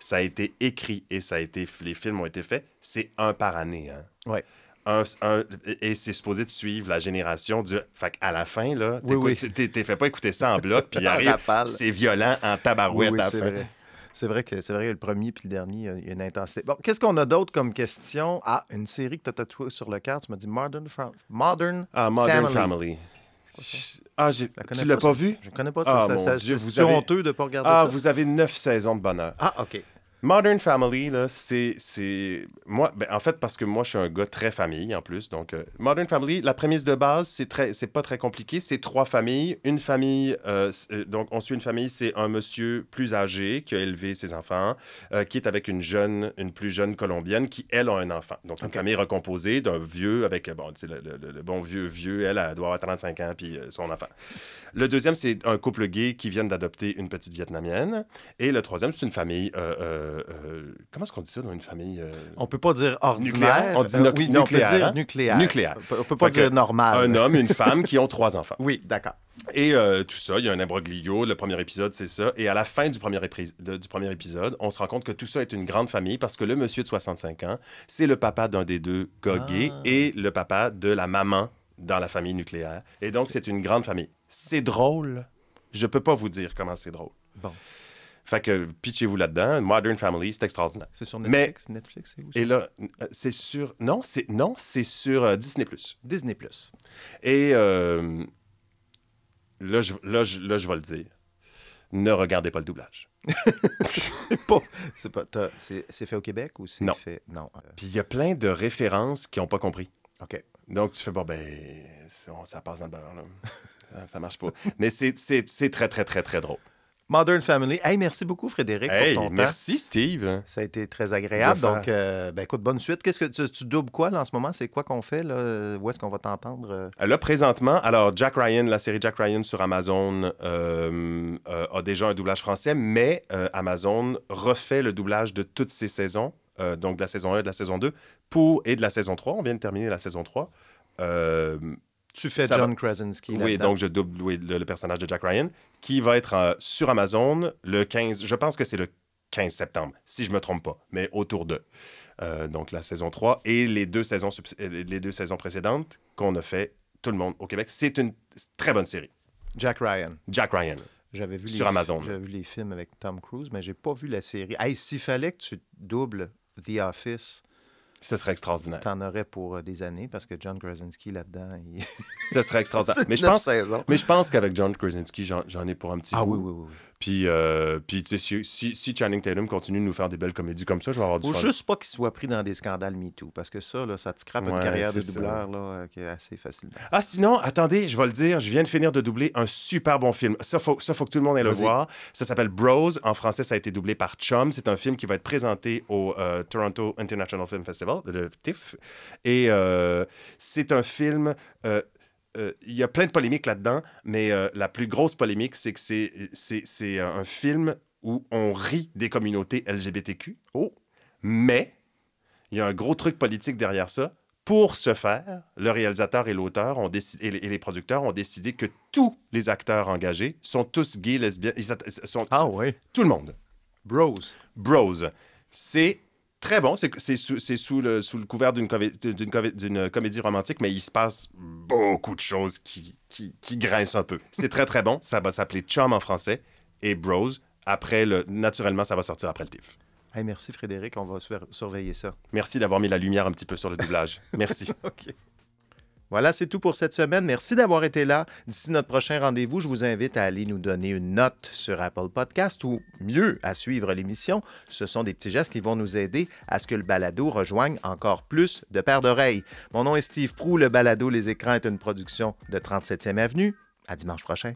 ça a été écrit et ça a été... Les films ont été faits, c'est un par année, hein? Ouais. Un- un- et c'est supposé de suivre la génération du. Fait qu'à la fin, là, Oui, oui. t'es t'es fait pas écouter ça en bloc, puis arrive, c'est violent en Oui, tabarouette oui, à la c'est fin. vrai. C'est vrai que c'est vrai que le premier puis le dernier, il y a une intensité. Bon, qu'est-ce qu'on a d'autre comme question? Ah, une série que tu as tatouée sur le cœur, tu m'as dit Modern, Modern Ah, Modern Family. Family. Ah, tu l'as pas, pas, ça. vu? Je connais pas Ah, ça. Ça- ça- c'est- honteux de pas regarder ah, ça. vous avez neuf saisons de bonheur. Ah, OK. Modern Family, là, c'est. c'est- Moi, ben, en fait, parce que moi, je suis un gars très famille, en plus. Donc, euh, Modern Family, la prémisse de base, c'est très... c'est pas très compliqué. C'est trois familles. Une famille. euh, euh, donc, on suit une famille, c'est un monsieur plus âgé qui a élevé ses enfants, euh, qui est avec une jeune, une plus jeune colombienne qui, elle, a un enfant. Donc, une famille recomposée d'un vieux avec. Bon, tu sais, le, le- le- bon vieux, vieux, elle, elle doit avoir 35 ans, puis son enfant. Le deuxième, c'est un couple gay qui viennent d'adopter une petite Vietnamienne. Et le troisième, c'est une famille. Euh, euh, comment est-ce qu'on dit ça dans une famille euh, On peut pas dire ordinaire. nucléaire? On dit nu- oui, nucléaire. dire hein? nucléaire. Nucléaire. On peut, pas Fait dire normal. Un homme, une femme qui ont trois enfants. Oui, d'accord. Et euh, tout ça, il y a un imbroglio. Le premier épisode, c'est ça. Et à la fin du premier, épri- de- du premier épisode, on se rend compte que tout ça est une grande famille parce que le monsieur de 65 ans, c'est le papa d'un des deux gars gays Ah. et le papa de la maman dans la famille nucléaire. Et donc, c'est une grande famille. C'est drôle. Je peux pas vous dire comment c'est drôle. Bon. Fait que pitchez-vous là-dedans. Modern Family, c'est extraordinaire. C'est sur Mais- Netflix. Netflix, c'est où? Et là, euh, c'est sur. Non, c'est non, c'est sur euh, Disney+. Disney Plus. Et euh, là, je, là, je, là, je vais le dire. Ne regardez pas le doublage. c'est pas. C'est pas. C'est fait au Québec ou c'est Non. fait. Non. Puis il y a plein de références qui n'ont pas compris. OK. Donc tu fais, bon, ben, ça passe dans le beurre, là. ça, ça marche pas. Mais c'est c'est- c'est très, très, très, très drôle. Modern Family. Hey, merci beaucoup, Frédéric, Hey, pour ton temps. merci, Steve. Ça a été très agréable. Donc, euh, ben, écoute, bonne suite. Qu'est-ce que tu, tu doubles quoi là, en ce moment? C'est quoi qu'on fait? Là? Où est-ce qu'on va t'entendre? euh? Là, présentement, alors Jack Ryan, la série Jack Ryan sur Amazon euh, euh, a déjà un doublage français, mais euh, Amazon refait le doublage de toutes ses saisons, euh, donc de la saison 1 et de la saison 2, pour, et de la saison 3. On vient de terminer la saison 3. Tu fais ça John va- Krasinski. Oui, donc je double oui, le, le personnage de Jack Ryan, qui va être euh, sur Amazon le 15, je pense que c'est le 15 septembre, si je me trompe pas, mais autour de. Euh, donc la saison 3 et les deux saisons, euh, les deux saisons précédentes qu'on a fait, tout le monde au Québec. C'est une très bonne série. Jack Ryan. Jack Ryan. J'avais vu Sur les, Amazon. J'avais vu les films avec Tom Cruise, mais j'ai pas vu la série. Hey, s'il fallait que tu doubles The Office, Ce serait extraordinaire. t'en aurais pour euh, des années parce que John Krasinski là-dedans, il... Ce serait extraordinaire. Mais je pense, mais je pense qu'avec John Krasinski, j'en, ai pour un petit Ah oui, oui, oui, oui. Puis, euh, puis tu sais, si, si, si Channing Tatum continue de nous faire des belles comédies comme ça, je vais avoir du Faut fun. juste pas qu'il soit pris dans des scandales MeToo, parce que ça, là, ça te scrape une carrière de doubleur là, euh, qui est assez facilement. Ah, sinon, attendez, je vais le dire, je viens de finir de doubler un super bon film. Ça, faut, ça, faut que tout le monde aille le voir. Ça s'appelle Bros. En français, ça a été doublé par Chum. C'est un film qui va être présenté au euh, Toronto International Film Festival, le TIFF. Et euh, c'est un film. euh, euh, il y a plein de polémiques là-dedans, mais euh, la plus grosse polémique, c'est que c'est, c'est, c'est un film où on rit des communautés LGBTQ. Oh! Mais il y a un gros truc politique derrière ça. Pour ce faire, le réalisateur et l'auteur ont décidé, et les, et les producteurs ont décidé que tous les acteurs engagés sont tous gays, ils sont- Ah oui. Tout le monde. Bros. Bros. C'est très bon. C'est sous, le, sous le couvert d'une comé- d'une comé- d'une comédie romantique, mais il se passe beaucoup de choses qui, qui, qui grincent un peu. C'est très, très bon. Ça va s'appeler Chum en français et Bros. Après, le, naturellement, ça va sortir après le TIFF. Hey, merci Frédéric, on va sur- surveiller ça. Merci d'avoir mis la lumière un petit peu sur le doublage. Merci. Voilà, c'est tout pour cette semaine. Merci d'avoir été là. D'ici notre prochain rendez-vous, je vous invite à aller nous donner une note sur Apple Podcast ou mieux, à suivre l'émission. Ce sont des petits gestes qui vont nous aider à ce que le balado rejoigne encore plus de paires d'oreilles. Mon nom est Steve Prou. Le balado Les Écrans est une production de 37e Avenue. À dimanche prochain.